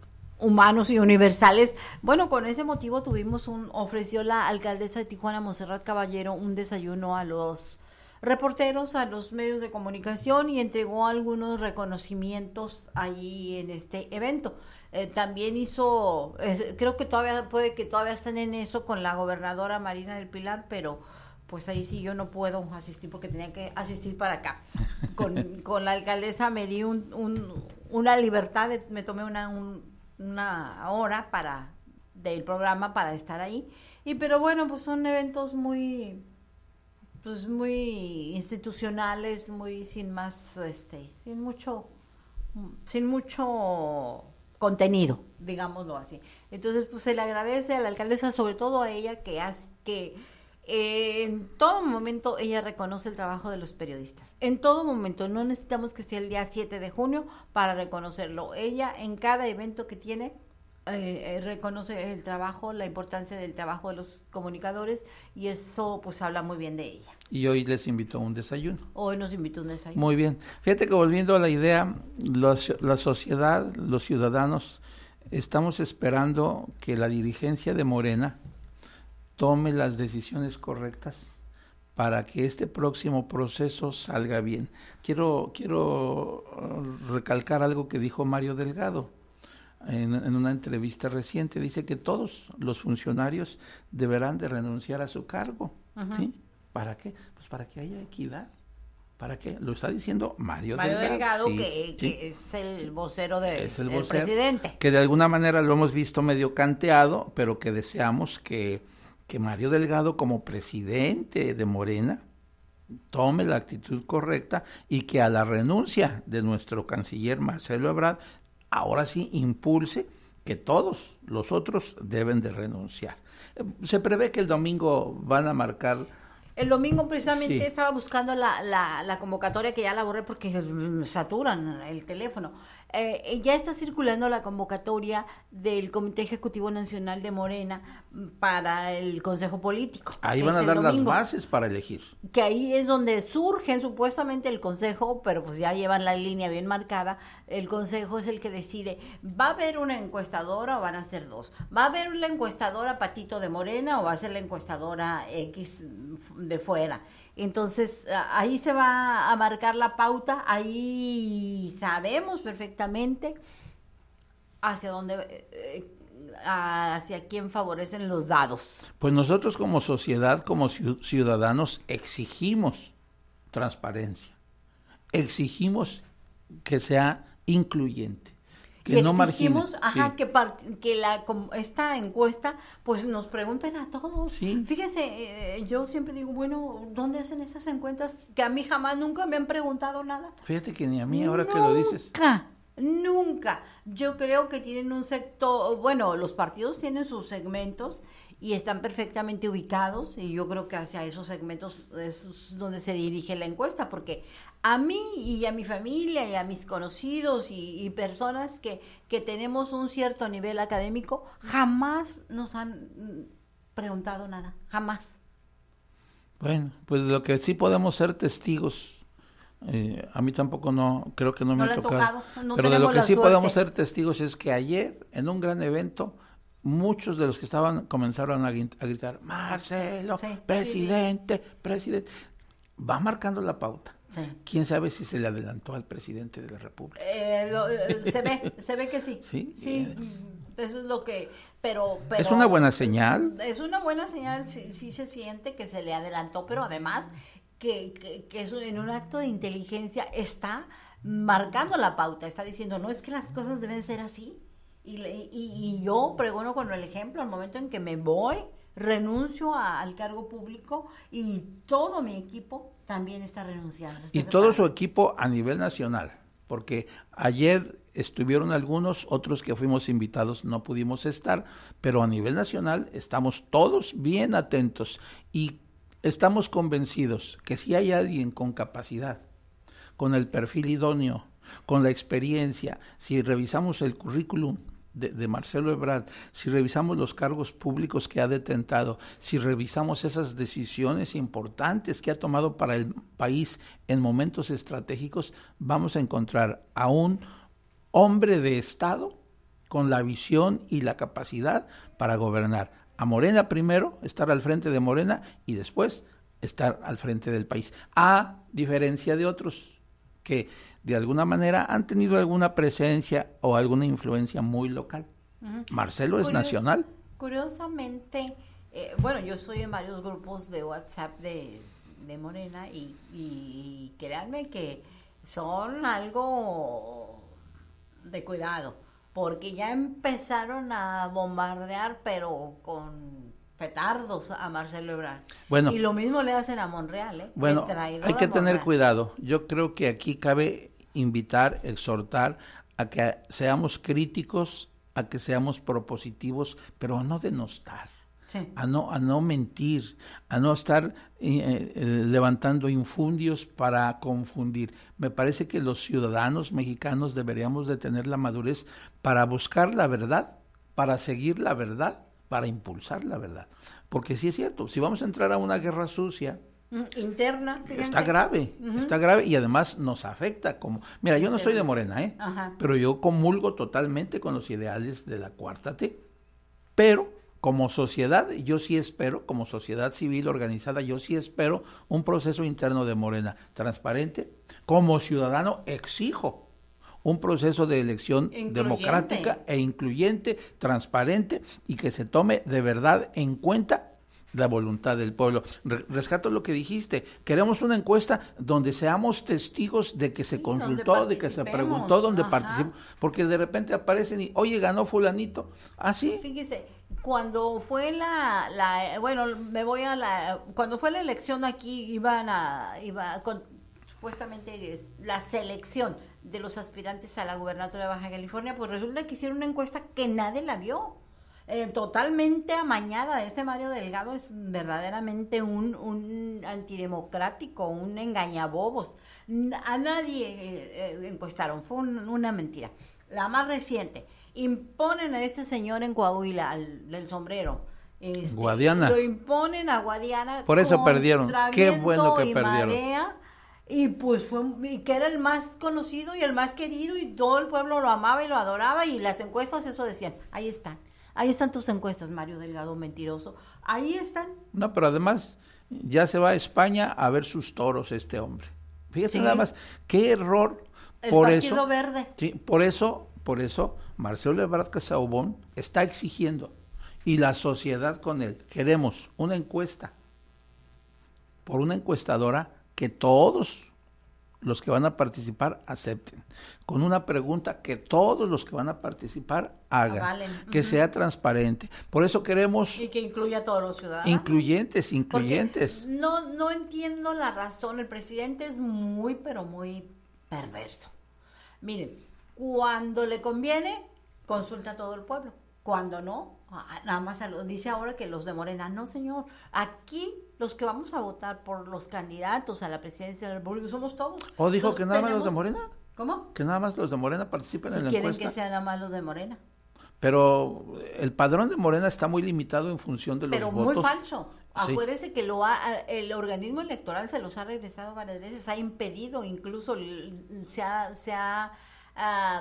humanos y universales. Bueno, con ese motivo tuvimos un, ofreció la alcaldesa de Tijuana, Monserrat Caballero, un desayuno a los reporteros, a los medios de comunicación y entregó algunos reconocimientos ahí en este evento. Eh, también hizo, eh, creo que todavía puede que todavía estén en eso con la gobernadora Marina del Pilar, pero pues ahí sí yo no puedo asistir porque tenía que asistir para acá. Con, con la alcaldesa me di un, un, una libertad, de, me tomé una, un, una hora para del programa para estar ahí. Y pero bueno, pues son eventos muy pues muy institucionales, muy sin más este, sin mucho sin mucho contenido, digámoslo así. Entonces, pues se le agradece a la alcaldesa, sobre todo a ella que hace que eh, en todo momento ella reconoce el trabajo de los periodistas. En todo momento, no necesitamos que sea el día 7 de junio para reconocerlo. Ella en cada evento que tiene eh, eh, reconoce el trabajo, la importancia del trabajo de los comunicadores y eso pues habla muy bien de ella.
Y hoy les invitó a un desayuno.
Hoy nos invitó a un desayuno.
Muy bien. Fíjate que volviendo a la idea, los, la sociedad, los ciudadanos, estamos esperando que la dirigencia de Morena tome las decisiones correctas para que este próximo proceso salga bien. Quiero, quiero uh, recalcar algo que dijo Mario Delgado en, en, una entrevista reciente. Dice que todos los funcionarios deberán de renunciar a su cargo. ¿sí? ¿Para qué? Pues para que haya equidad. ¿Para qué? Lo está diciendo Mario,
Mario
Delgado.
Delgado sí, que,
sí.
que, es el vocero de,
es el
del
vocero,
presidente.
Que de alguna manera lo hemos visto medio canteado, pero que deseamos que que Mario Delgado como presidente de Morena tome la actitud correcta y que a la renuncia de nuestro canciller Marcelo Ebrard ahora sí impulse que todos los otros deben de renunciar. Se prevé que el domingo van a marcar
el domingo precisamente sí. estaba buscando la, la, la, convocatoria que ya la borré porque saturan el teléfono. Eh, ya está circulando la convocatoria del Comité Ejecutivo Nacional de Morena para el Consejo Político.
Ahí van a dar domingo, las bases para elegir.
Que ahí es donde surgen supuestamente el Consejo, pero pues ya llevan la línea bien marcada. El Consejo es el que decide, ¿va a haber una encuestadora o van a ser dos? ¿Va a haber la encuestadora Patito de Morena o va a ser la encuestadora X de fuera? Entonces, ahí se va a marcar la pauta, ahí sabemos perfectamente hacia dónde, eh, hacia quién favorecen los dados.
Pues nosotros como sociedad, como ciudadanos, exigimos transparencia, exigimos que sea incluyente que no
exigimos,
margine.
ajá,
sí.
que, par, que la, esta encuesta, pues nos pregunten a todos.
Sí.
Fíjese, eh, yo siempre digo, bueno, ¿dónde hacen esas encuestas? Que a mí jamás, nunca me han preguntado nada.
Fíjate que ni a mí, ahora
nunca,
que lo dices.
Nunca, nunca. Yo creo que tienen un sector, bueno, los partidos tienen sus segmentos y están perfectamente ubicados y yo creo que hacia esos segmentos es donde se dirige la encuesta, porque a mí y a mi familia y a mis conocidos y, y personas que, que, tenemos un cierto nivel académico, jamás nos han preguntado nada, jamás.
Bueno, pues lo que sí podemos ser testigos, eh, a mí tampoco no, creo que no,
no
me ha tocado,
tocado no
pero de lo que sí
suerte.
podemos ser testigos es que ayer, en un gran evento, muchos de los que estaban comenzaron a, gritar, Marcelo, sí, presidente, sí. presidente, va marcando la pauta.
Sí.
¿Quién sabe si se le adelantó al presidente de la República?
Eh, lo, eh, se ve, se ve que sí.
Sí.
Eso es lo que... Pero, pero,
es una buena señal.
Es una buena señal, sí, sí, se siente que se le adelantó, pero además que, que, que eso en un acto de inteligencia está marcando la pauta, está diciendo, no es que las cosas deben ser así. Y, y, y yo pregono con el ejemplo, al momento en que me voy, renuncio a, al cargo público y todo mi equipo también está renunciando. Está
y todo su equipo a nivel nacional. porque ayer estuvieron algunos, otros que fuimos invitados no pudimos estar, pero a nivel nacional estamos todos bien atentos y estamos convencidos que si hay alguien con capacidad, con el perfil idóneo, con la experiencia, si revisamos el currículum de, Marcelo Ebrard, si revisamos los cargos públicos que ha detentado, si revisamos esas decisiones importantes que ha tomado para el país en momentos estratégicos, vamos a encontrar a un hombre de Estado con la visión y la capacidad para gobernar. A Morena primero, estar al frente de Morena y después estar al frente del país. A diferencia de otros que de alguna manera han tenido alguna presencia o alguna influencia muy local. Marcelo es nacional.
Curiosamente, eh, bueno, yo estoy en varios grupos de WhatsApp de, Morena y, y créanme que son algo de cuidado, porque ya empezaron a bombardear, pero con petardos a Marcelo Ebrard.
Bueno,
y lo mismo le hacen a Monreal. ¿eh?
Bueno, hay que tener cuidado. Yo creo que aquí cabe invitar, exhortar a que seamos críticos, a que seamos propositivos, pero a no denostar. A, no, a no mentir, a no estar eh, eh, levantando infundios para confundir. Me parece que los ciudadanos mexicanos deberíamos de tener la madurez para buscar la verdad, para seguir la verdad, para impulsar la verdad. Porque sí es cierto, si vamos a entrar a una guerra sucia,
Interna.
Está grave, está grave y además nos afecta como... Mira, yo no soy de Morena, ¿eh? Pero yo comulgo totalmente con los ideales de la cuarta T. Pero como sociedad, yo sí espero, como sociedad civil organizada, yo sí espero un proceso interno de Morena transparente. Como ciudadano exijo un proceso de elección democrática e incluyente, transparente y que se tome de verdad en cuenta la voluntad del pueblo. rescato lo que dijiste. Queremos una encuesta donde seamos testigos de que se consultó, de que se preguntó, donde participó, porque de repente aparecen y, oye, ganó fulanito. Así.
¿Ah, Fíjese, cuando fue la, la, bueno, me voy a la, cuando fue la elección aquí iban a, iba con, supuestamente la selección de los aspirantes a la gubernatura de Baja California, pues resulta que hicieron una encuesta que nadie la vio eh, totalmente amañada. Este Mario Delgado es verdaderamente un, un antidemocrático, un engañabobos. A nadie eh, eh, encuestaron, fue una mentira. La más reciente, imponen a este señor en Coahuila, al, del sombrero. Este,
Guadiana.
Lo imponen a Guadiana.
Por eso perdieron. Qué bueno que perdieron.
y pues fue, y que era el más conocido y el más querido y todo el pueblo lo amaba y lo adoraba y las encuestas eso decían, ahí están. Ahí están tus encuestas, Mario Delgado, mentiroso. Ahí están.
No, pero además ya se va a España a ver sus toros este hombre. Fíjate nada más, qué error.
El
por
Partido
eso,
Verde.
Sí, por eso, por eso, Marcelo Ebrard Casaubón está exigiendo, y la sociedad con él, queremos una encuesta por una encuestadora que todos los que van a participar acepten, con una pregunta que todos los que van a participar hagan, que sea transparente. Por eso queremos...
Y que incluya a todos los ciudadanos.
Incluyentes, incluyentes.
no, no entiendo la razón, el presidente es muy, pero muy perverso. Miren, cuando le conviene, consulta a todo el pueblo. Cuando no, nada más dice ahora que los de Morena. No, señor, aquí los que vamos a votar por los candidatos a la presidencia del República somos todos.
¿O dijo que nada más los de Morena?
¿Cómo?
Que nada más los de Morena participen en la
quieren que sean nada más los de Morena.
Pero el padrón de Morena está muy limitado en función de los
Pero
votos.
Pero muy falso. Acuérdese que lo el organismo electoral se los ha regresado varias veces, ha impedido, incluso se ha, se ha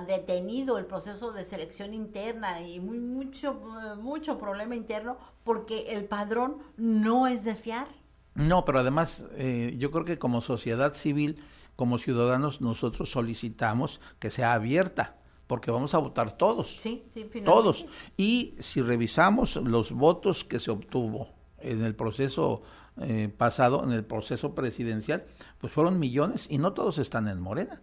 detenido el proceso de selección interna y muy, mucho, mucho problema interno porque el padrón no es de fiar.
No, pero además eh, yo creo que como sociedad civil, como ciudadanos, nosotros solicitamos que sea abierta porque vamos a votar todos.
Sí, sí,
Todos. Y si revisamos los votos que se obtuvo en el proceso eh, pasado, en el proceso presidencial, pues fueron millones y no todos están en Morena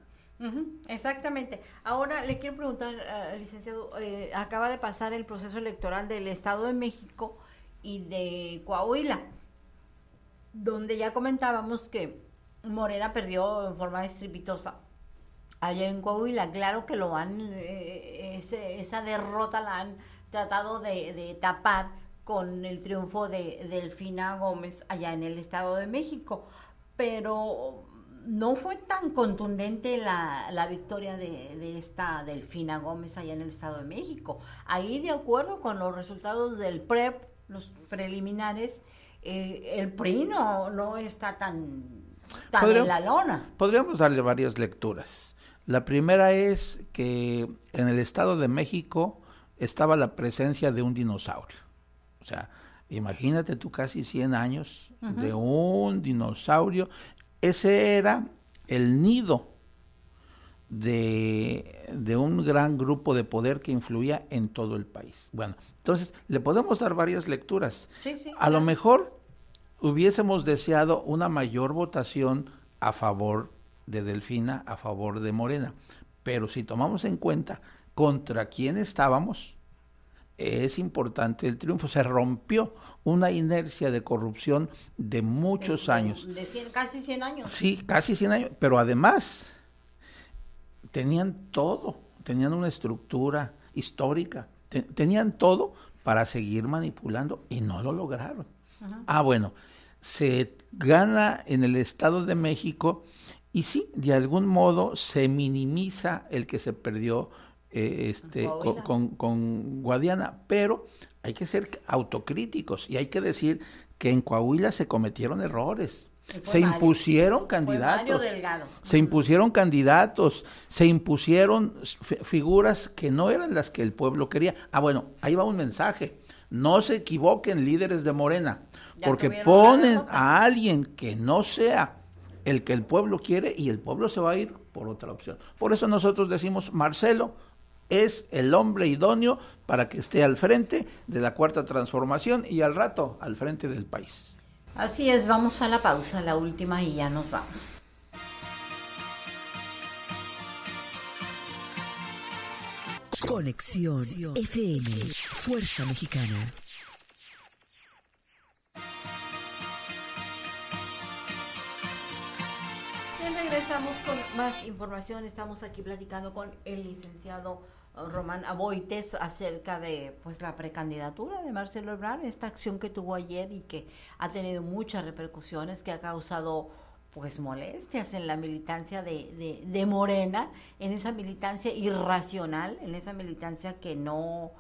exactamente. Ahora le quiero preguntar, uh, licenciado, eh, acaba de pasar el proceso electoral del Estado de México y de Coahuila, donde ya comentábamos que Morena perdió en forma estrepitosa. allá en Coahuila. Claro que lo han, eh, esa derrota la han tratado de tapar con el triunfo de Delfina Gómez allá en el Estado de México, pero no fue tan contundente la, la victoria de, de esta Delfina Gómez allá en el Estado de México. Ahí, de acuerdo con los resultados del PREP, los preliminares, eh, el PRI no, no está tan, tan en la lona.
Podríamos darle varias lecturas. La primera es que en el Estado de México estaba la presencia de un dinosaurio. O sea, imagínate tú casi 100 años de un dinosaurio. Ese era el nido de, de un gran grupo de poder que influía en todo el país. Bueno, entonces le podemos dar varias lecturas.
Sí, sí,
A lo mejor hubiésemos deseado una mayor votación a favor de Delfina, a favor de Morena. Pero si tomamos en cuenta contra quién estábamos, es importante el triunfo. Se rompió una inercia de corrupción de muchos
De-
años.
De cien- casi 100 años.
Sí, casi 100 años, pero además tenían todo, tenían una estructura histórica, te- tenían todo para seguir manipulando y no lo lograron. Ah, bueno, se gana en el Estado de México y sí, de algún modo se minimiza el que se perdió eh, este, con,
Coahuila.
con, con Guadiana, pero hay que ser autocríticos y hay que decir que en Coahuila se cometieron errores. Se impusieron candidatos. Se impusieron candidatos, se impusieron fi- figuras que no eran las que el pueblo quería. Ah, bueno, ahí va un mensaje. No se equivoquen líderes de Morena,
Ya
porque ponen a alguien que no sea el que el pueblo quiere y el pueblo se va a ir por otra opción. Por eso nosotros decimos, Marcelo es el hombre idóneo para que esté al frente de la cuarta transformación y al rato al frente del país.
Así es, vamos a la pausa, la última, y ya nos vamos.
Conexión FM, Fuerza Mexicana.
Bien, regresamos con más información. Estamos aquí platicando con el licenciado Román Aboites acerca de pues la precandidatura de Marcelo Ebrard, esta acción que tuvo ayer y que ha tenido muchas repercusiones, que ha causado pues molestias en la militancia de, de, de Morena, en esa militancia irracional, en esa militancia que no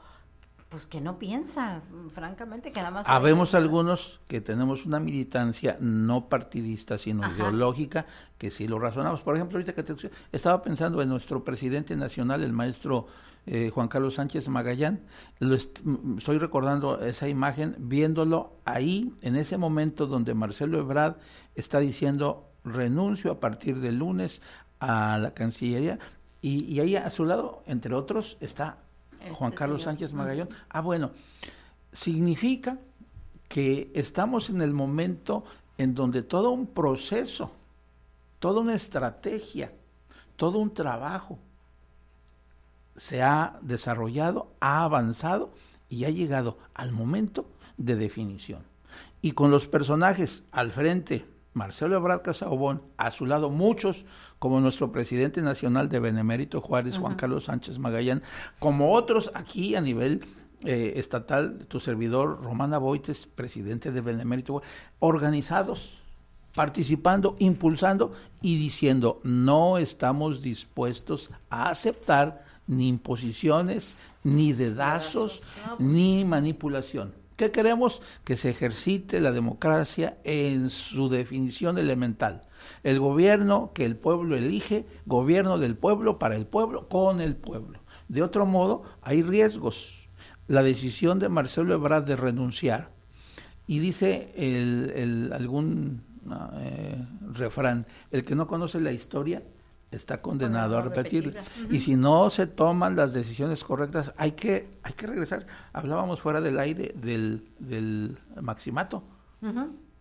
pues que no piensa, francamente, que nada más
Habemos algunos que tenemos una militancia no partidista, sino
Ajá.
ideológica, que sí lo razonamos. Por ejemplo, ahorita que te estaba pensando en nuestro presidente nacional, el maestro eh, Juan Carlos Sánchez Magallán. Lo est- estoy recordando esa imagen, viéndolo ahí, en ese momento donde Marcelo Ebrard está diciendo renuncio a partir del lunes a la Cancillería. Y, y ahí a su lado, entre otros, está
Este
Juan Carlos
señor.
Sánchez Magallón. Ah, bueno, significa que estamos en el momento en donde todo un proceso, toda una estrategia, todo un trabajo se ha desarrollado, ha avanzado y ha llegado al momento de definición. Y con los personajes al frente, Marcelo Ebrard Casaubón, a su lado muchos, como nuestro presidente nacional de Benemérito Juárez, Juan Carlos Sánchez Magallán, como otros aquí a nivel eh, estatal, tu servidor Romana Boites, presidente de Benemérito Juárez, organizados, participando, impulsando y diciendo, no estamos dispuestos a aceptar ni imposiciones, ni dedazos, ni manipulación. ¿Qué queremos? Que se ejercite la democracia en su definición elemental. El gobierno que el pueblo elige, gobierno del pueblo para el pueblo, con el pueblo. De otro modo, hay riesgos. La decisión de Marcelo Ebrard de renunciar, y dice el, el- algún ah, eh, refrán, el que no conoce la historia está condenado a repetirla. Y si no se toman las decisiones correctas, hay que, hay que regresar. Hablábamos fuera del aire del, del maximato.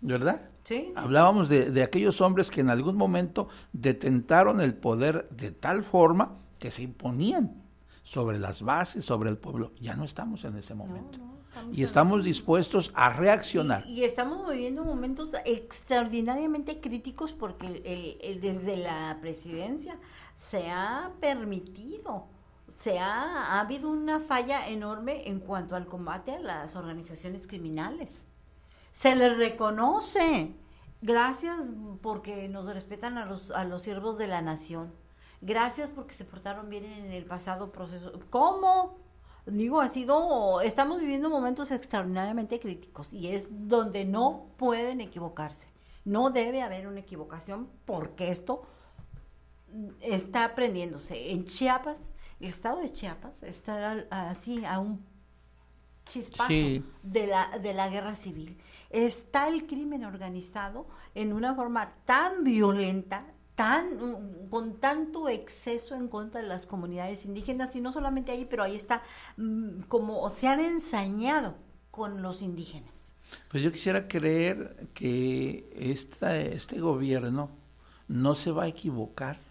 ¿verdad?
Sí, sí,
Hablábamos de, de aquellos hombres que en algún momento detentaron el poder de tal forma que se imponían sobre las bases, sobre el pueblo. Ya no estamos en ese momento. Y estamos dispuestos a reaccionar.
Y, estamos viviendo momentos extraordinariamente críticos porque el, desde la presidencia se ha permitido, se ha, ha habido una falla enorme en cuanto al combate a las organizaciones criminales. Se les reconoce. Gracias porque nos respetan a los, a los siervos de la nación. Gracias porque se portaron bien en el pasado proceso. ¿Cómo? Digo, ha sido, estamos viviendo momentos extraordinariamente críticos y es donde no pueden equivocarse. No debe haber una equivocación porque esto está aprendiéndose. En Chiapas, el estado de Chiapas está así a un chispazo de, la, de la guerra civil. Está el crimen organizado en una forma tan violenta, tan, con tanto exceso en contra de las comunidades indígenas, y no solamente ahí, pero ahí está mm, como se han ensañado con los indígenas.
Pues yo quisiera creer que esta, este gobierno no se va a equivocar,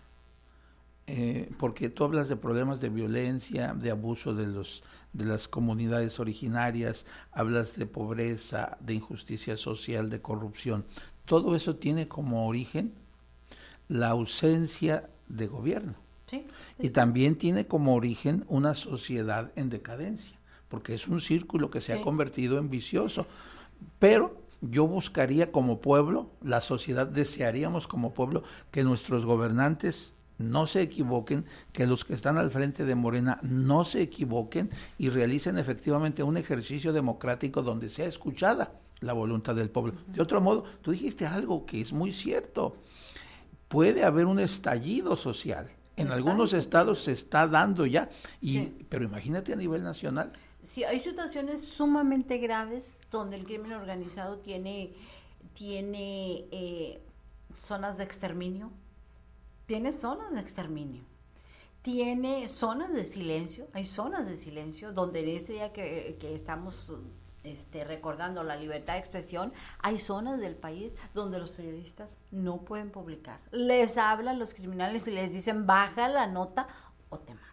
eh, porque tú hablas de problemas de violencia, de abuso de, los, de las comunidades originarias, hablas de pobreza, de injusticia social, de corrupción. Todo eso tiene como origen la ausencia de gobierno. y también tiene como origen una sociedad en decadencia, porque es un círculo que se ha convertido en vicioso. Pero yo buscaría como pueblo, la sociedad desearíamos como pueblo que nuestros gobernantes no se equivoquen, que los que están al frente de Morena no se equivoquen y realicen efectivamente un ejercicio democrático donde sea escuchada la voluntad del pueblo. De otro modo, tú dijiste algo que es muy cierto puede haber un estallido social. En algunos estados se está dando ya, y, pero imagínate a nivel nacional.
Sí, hay situaciones sumamente graves donde el crimen organizado tiene, tiene eh, zonas de exterminio, tiene zonas de exterminio, tiene zonas de silencio, hay zonas de silencio donde en ese día que, que estamos este, recordando la libertad de expresión, hay zonas del país donde los periodistas no pueden publicar. Les hablan los criminales y les dicen baja la nota o te mato.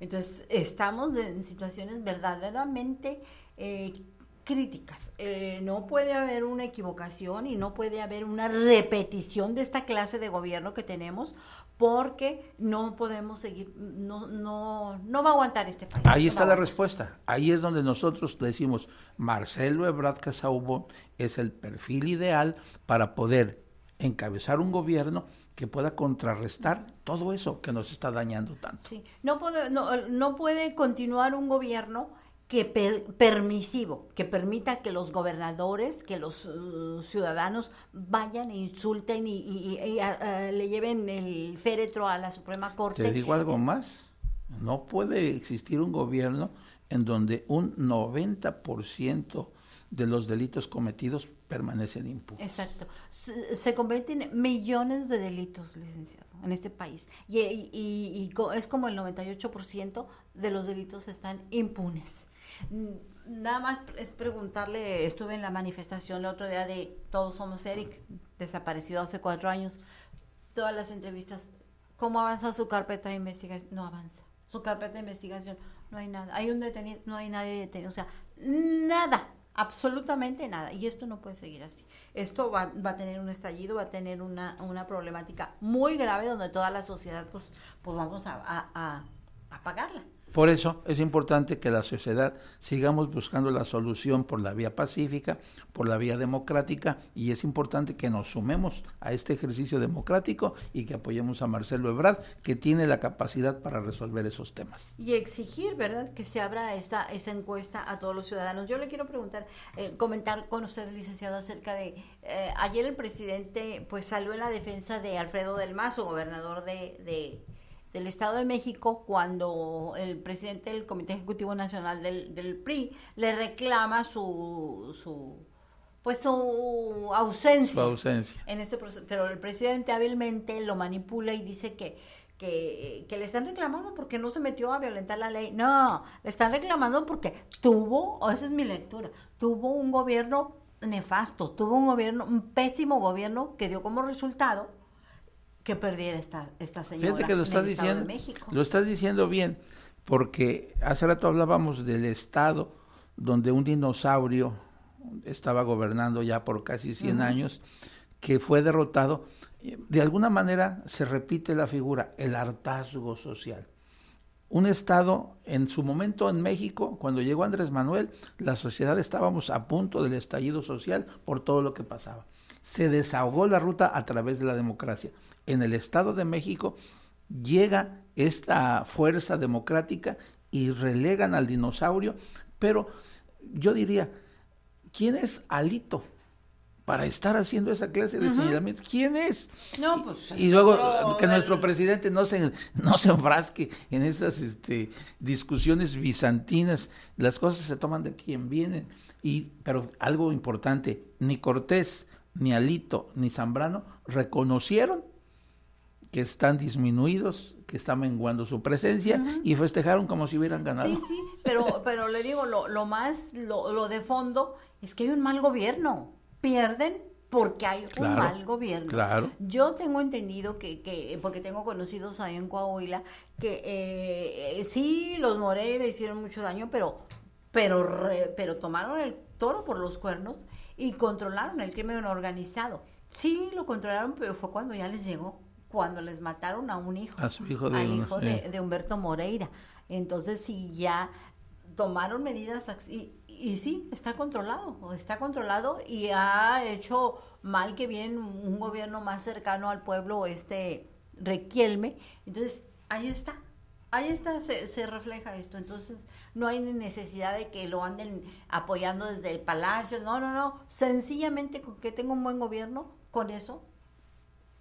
Entonces, estamos en situaciones verdaderamente eh, críticas. Eh, no puede haber una equivocación y no puede haber una repetición de esta clase de gobierno que tenemos porque no podemos seguir, no, no, no va a aguantar este país.
Ahí está la respuesta. Ahí es donde nosotros decimos, Marcelo Ebrard Casaubon es el perfil ideal para poder encabezar un gobierno que pueda contrarrestar todo eso que nos está dañando tanto.
Sí, no puede, no, no puede continuar un gobierno que permisivo, que permita que los gobernadores, que los uh, ciudadanos vayan e insulten y, le lleven el féretro a la Suprema Corte.
Te digo algo más, no puede existir un gobierno en donde un 90% de los delitos cometidos permanecen impunes.
Exacto. Se, cometen millones de delitos, licenciado, en este país. Y, y es como el 98% de los delitos están impunes. Nada más es preguntarle, estuve en la manifestación el otro día de Todos Somos Eric, desaparecido hace cuatro años, todas las entrevistas, ¿cómo avanza su carpeta de investigación? No avanza. Su carpeta de investigación, no hay nada. Hay un detenido, no hay nadie detenido. O sea, nada, absolutamente nada. Y esto no puede seguir así. Esto va, va a tener un estallido, va a tener una, una, problemática muy grave donde toda la sociedad, pues, pues vamos a, a, a pagarla.
Por eso es importante que la sociedad sigamos buscando la solución por la vía pacífica, por la vía democrática, y es importante que nos sumemos a este ejercicio democrático y que apoyemos a Marcelo Ebrard, que tiene la capacidad para resolver esos temas.
Y exigir, ¿verdad?, que se abra esta, esa encuesta a todos los ciudadanos. Yo le quiero preguntar, eh, comentar con usted, licenciado, acerca de, eh, ayer el presidente pues salió en la defensa de Alfredo del Mazo, gobernador de del Estado de México cuando el presidente del Comité Ejecutivo Nacional del, del PRI le reclama su, su pues su ausencia,
su ausencia.
en este proceso, pero el presidente hábilmente lo manipula y dice que, que, que, le están reclamando porque no se metió a violentar la ley. No, le están reclamando porque tuvo, o esa es mi lectura, tuvo un gobierno nefasto, tuvo un gobierno, un pésimo gobierno que dio como resultado que perdiera esta, esta señora
Fíjate que lo estás diciendo, de México. Lo estás diciendo bien, porque hace rato hablábamos del estado donde un dinosaurio estaba gobernando ya por casi 100 años, que fue derrotado. De alguna manera se repite la figura, el hartazgo social. Un Estado, en su momento en México, cuando llegó Andrés Manuel, la sociedad estábamos a punto del estallido social por todo lo que pasaba. Se desahogó la ruta a través de la democracia. En el Estado de México llega esta fuerza democrática y relegan al dinosaurio, pero yo diría, ¿quién es Alito? para estar haciendo esa clase de señalamientos. ¿Quién es?
No, pues,
y luego que nuestro presidente no se no se enfrasque en esas este, discusiones bizantinas. Las cosas se toman de quien vienen. Y pero algo importante, ni Cortés, ni Alito, ni Zambrano reconocieron que están disminuidos, que está menguando su presencia y festejaron como si hubieran ganado.
Sí, sí, pero, pero le digo, lo, lo más, lo, lo de fondo es que hay un mal gobierno pierden porque hay un mal gobierno.
Claro.
Yo tengo entendido que, que porque tengo conocidos ahí en Coahuila, que eh, sí, los Moreira hicieron mucho daño, pero, pero, pero tomaron el toro por los cuernos y controlaron el crimen organizado. Sí, lo controlaron, pero fue cuando ya les llegó, cuando les mataron a un hijo,
a su hijo de,
al hijo de, Humberto Moreira. Entonces, sí, ya tomaron medidas y, y sí, está controlado, está controlado y ha hecho mal que bien un gobierno más cercano al pueblo, este Requielme. Entonces, ahí está, ahí está, se, se, refleja esto. Entonces, no hay necesidad de que lo anden apoyando desde el palacio, no, no, no. Sencillamente con que tenga un buen gobierno, con eso,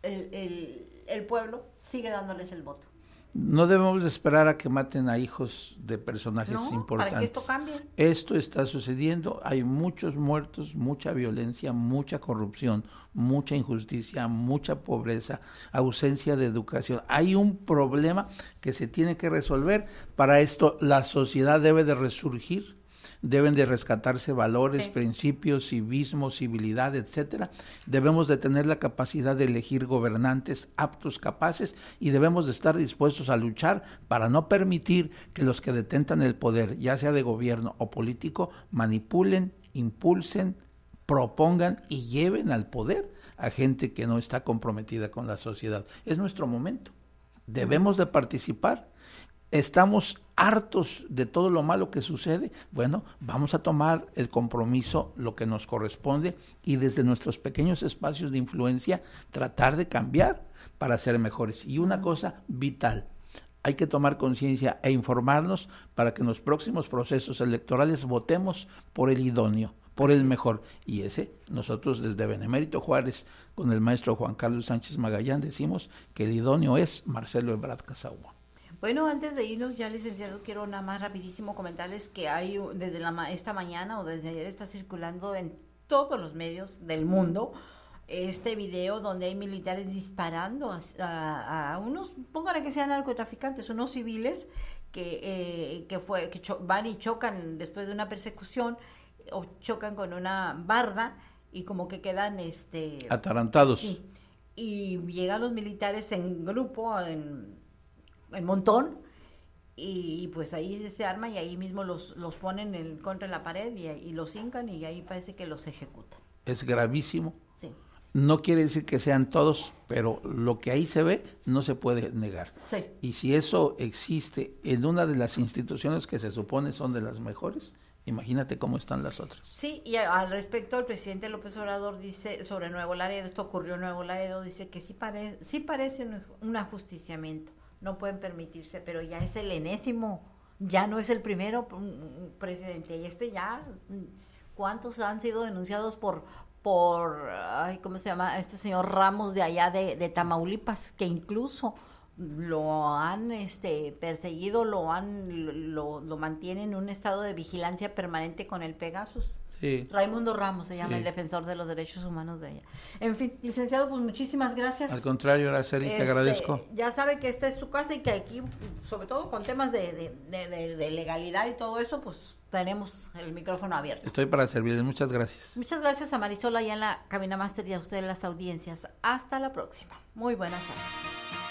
el, el, el pueblo sigue dándoles el voto.
No debemos esperar a que maten a hijos de personajes importantes.
Para que esto cambie.
Esto está sucediendo, hay muchos muertos, mucha violencia, mucha corrupción, mucha injusticia, mucha pobreza, ausencia de educación. Hay un problema que se tiene que resolver. Para esto la sociedad debe de resurgir deben de rescatarse valores, principios, civismo, civilidad, etcétera. Debemos de tener la capacidad de elegir gobernantes aptos, capaces y debemos de estar dispuestos a luchar para no permitir que los que detentan el poder, ya sea de gobierno o político, manipulen, impulsen, propongan y lleven al poder a gente que no está comprometida con la sociedad. Es nuestro momento. Debemos de participar estamos hartos de todo lo malo que sucede, bueno, vamos a tomar el compromiso, lo que nos corresponde, y desde nuestros pequeños espacios de influencia tratar de cambiar para ser mejores. Y una cosa vital, hay que tomar conciencia e informarnos para que en los próximos procesos electorales votemos por el idóneo, por el mejor. Y ese, nosotros desde Benemérito Juárez, con el maestro Juan Carlos Sánchez Magallán, decimos que el idóneo es Marcelo Ebrard Casagua.
Bueno, antes de irnos ya, licenciado, quiero nada más rapidísimo comentarles que hay desde la, esta mañana o desde ayer está circulando en todos los medios del mundo este video donde hay militares disparando a, unos, pónganle que sean narcotraficantes, unos civiles que, eh, que, fue, que van y chocan después de una persecución o chocan con una barda y como que quedan este
atarantados.
y llegan los militares en grupo, en el montón, y, pues ahí se arma y ahí mismo los, los ponen en, contra la pared y, y, los hincan y ahí parece que los ejecutan.
Es gravísimo.
Sí.
No quiere decir que sean todos, pero lo que ahí se ve no se puede negar.
Sí.
Y si eso existe en una de las instituciones que se supone son de las mejores, Imagínate cómo están las otras.
Sí, y al respecto, el presidente López Obrador dice sobre Nuevo Laredo, esto ocurrió en Nuevo Laredo, dice que sí, pare, sí parece un ajusticiamiento no pueden permitirse, pero ya es el enésimo, ya no es el primero mm, mm, presidente, y este ya, mm, ¿cuántos han sido denunciados por, por, ay, ¿cómo se llama? Este señor Ramos de allá de, de Tamaulipas, que incluso lo han este perseguido, lo han lo, lo mantienen en un estado de vigilancia permanente con el Pegasus. Raimundo Ramos se llama el defensor de los derechos humanos de ella. En fin, licenciado, pues muchísimas gracias.
Al contrario, Araceli, te este, agradezco.
Ya sabe que esta es su casa y que aquí, sobre todo con temas de, de, legalidad y todo eso, pues tenemos el micrófono abierto.
Estoy para servirles. Muchas gracias.
Muchas gracias a Marisola y en la Cabina Master y a ustedes las audiencias. Hasta la próxima. Muy buenas tardes.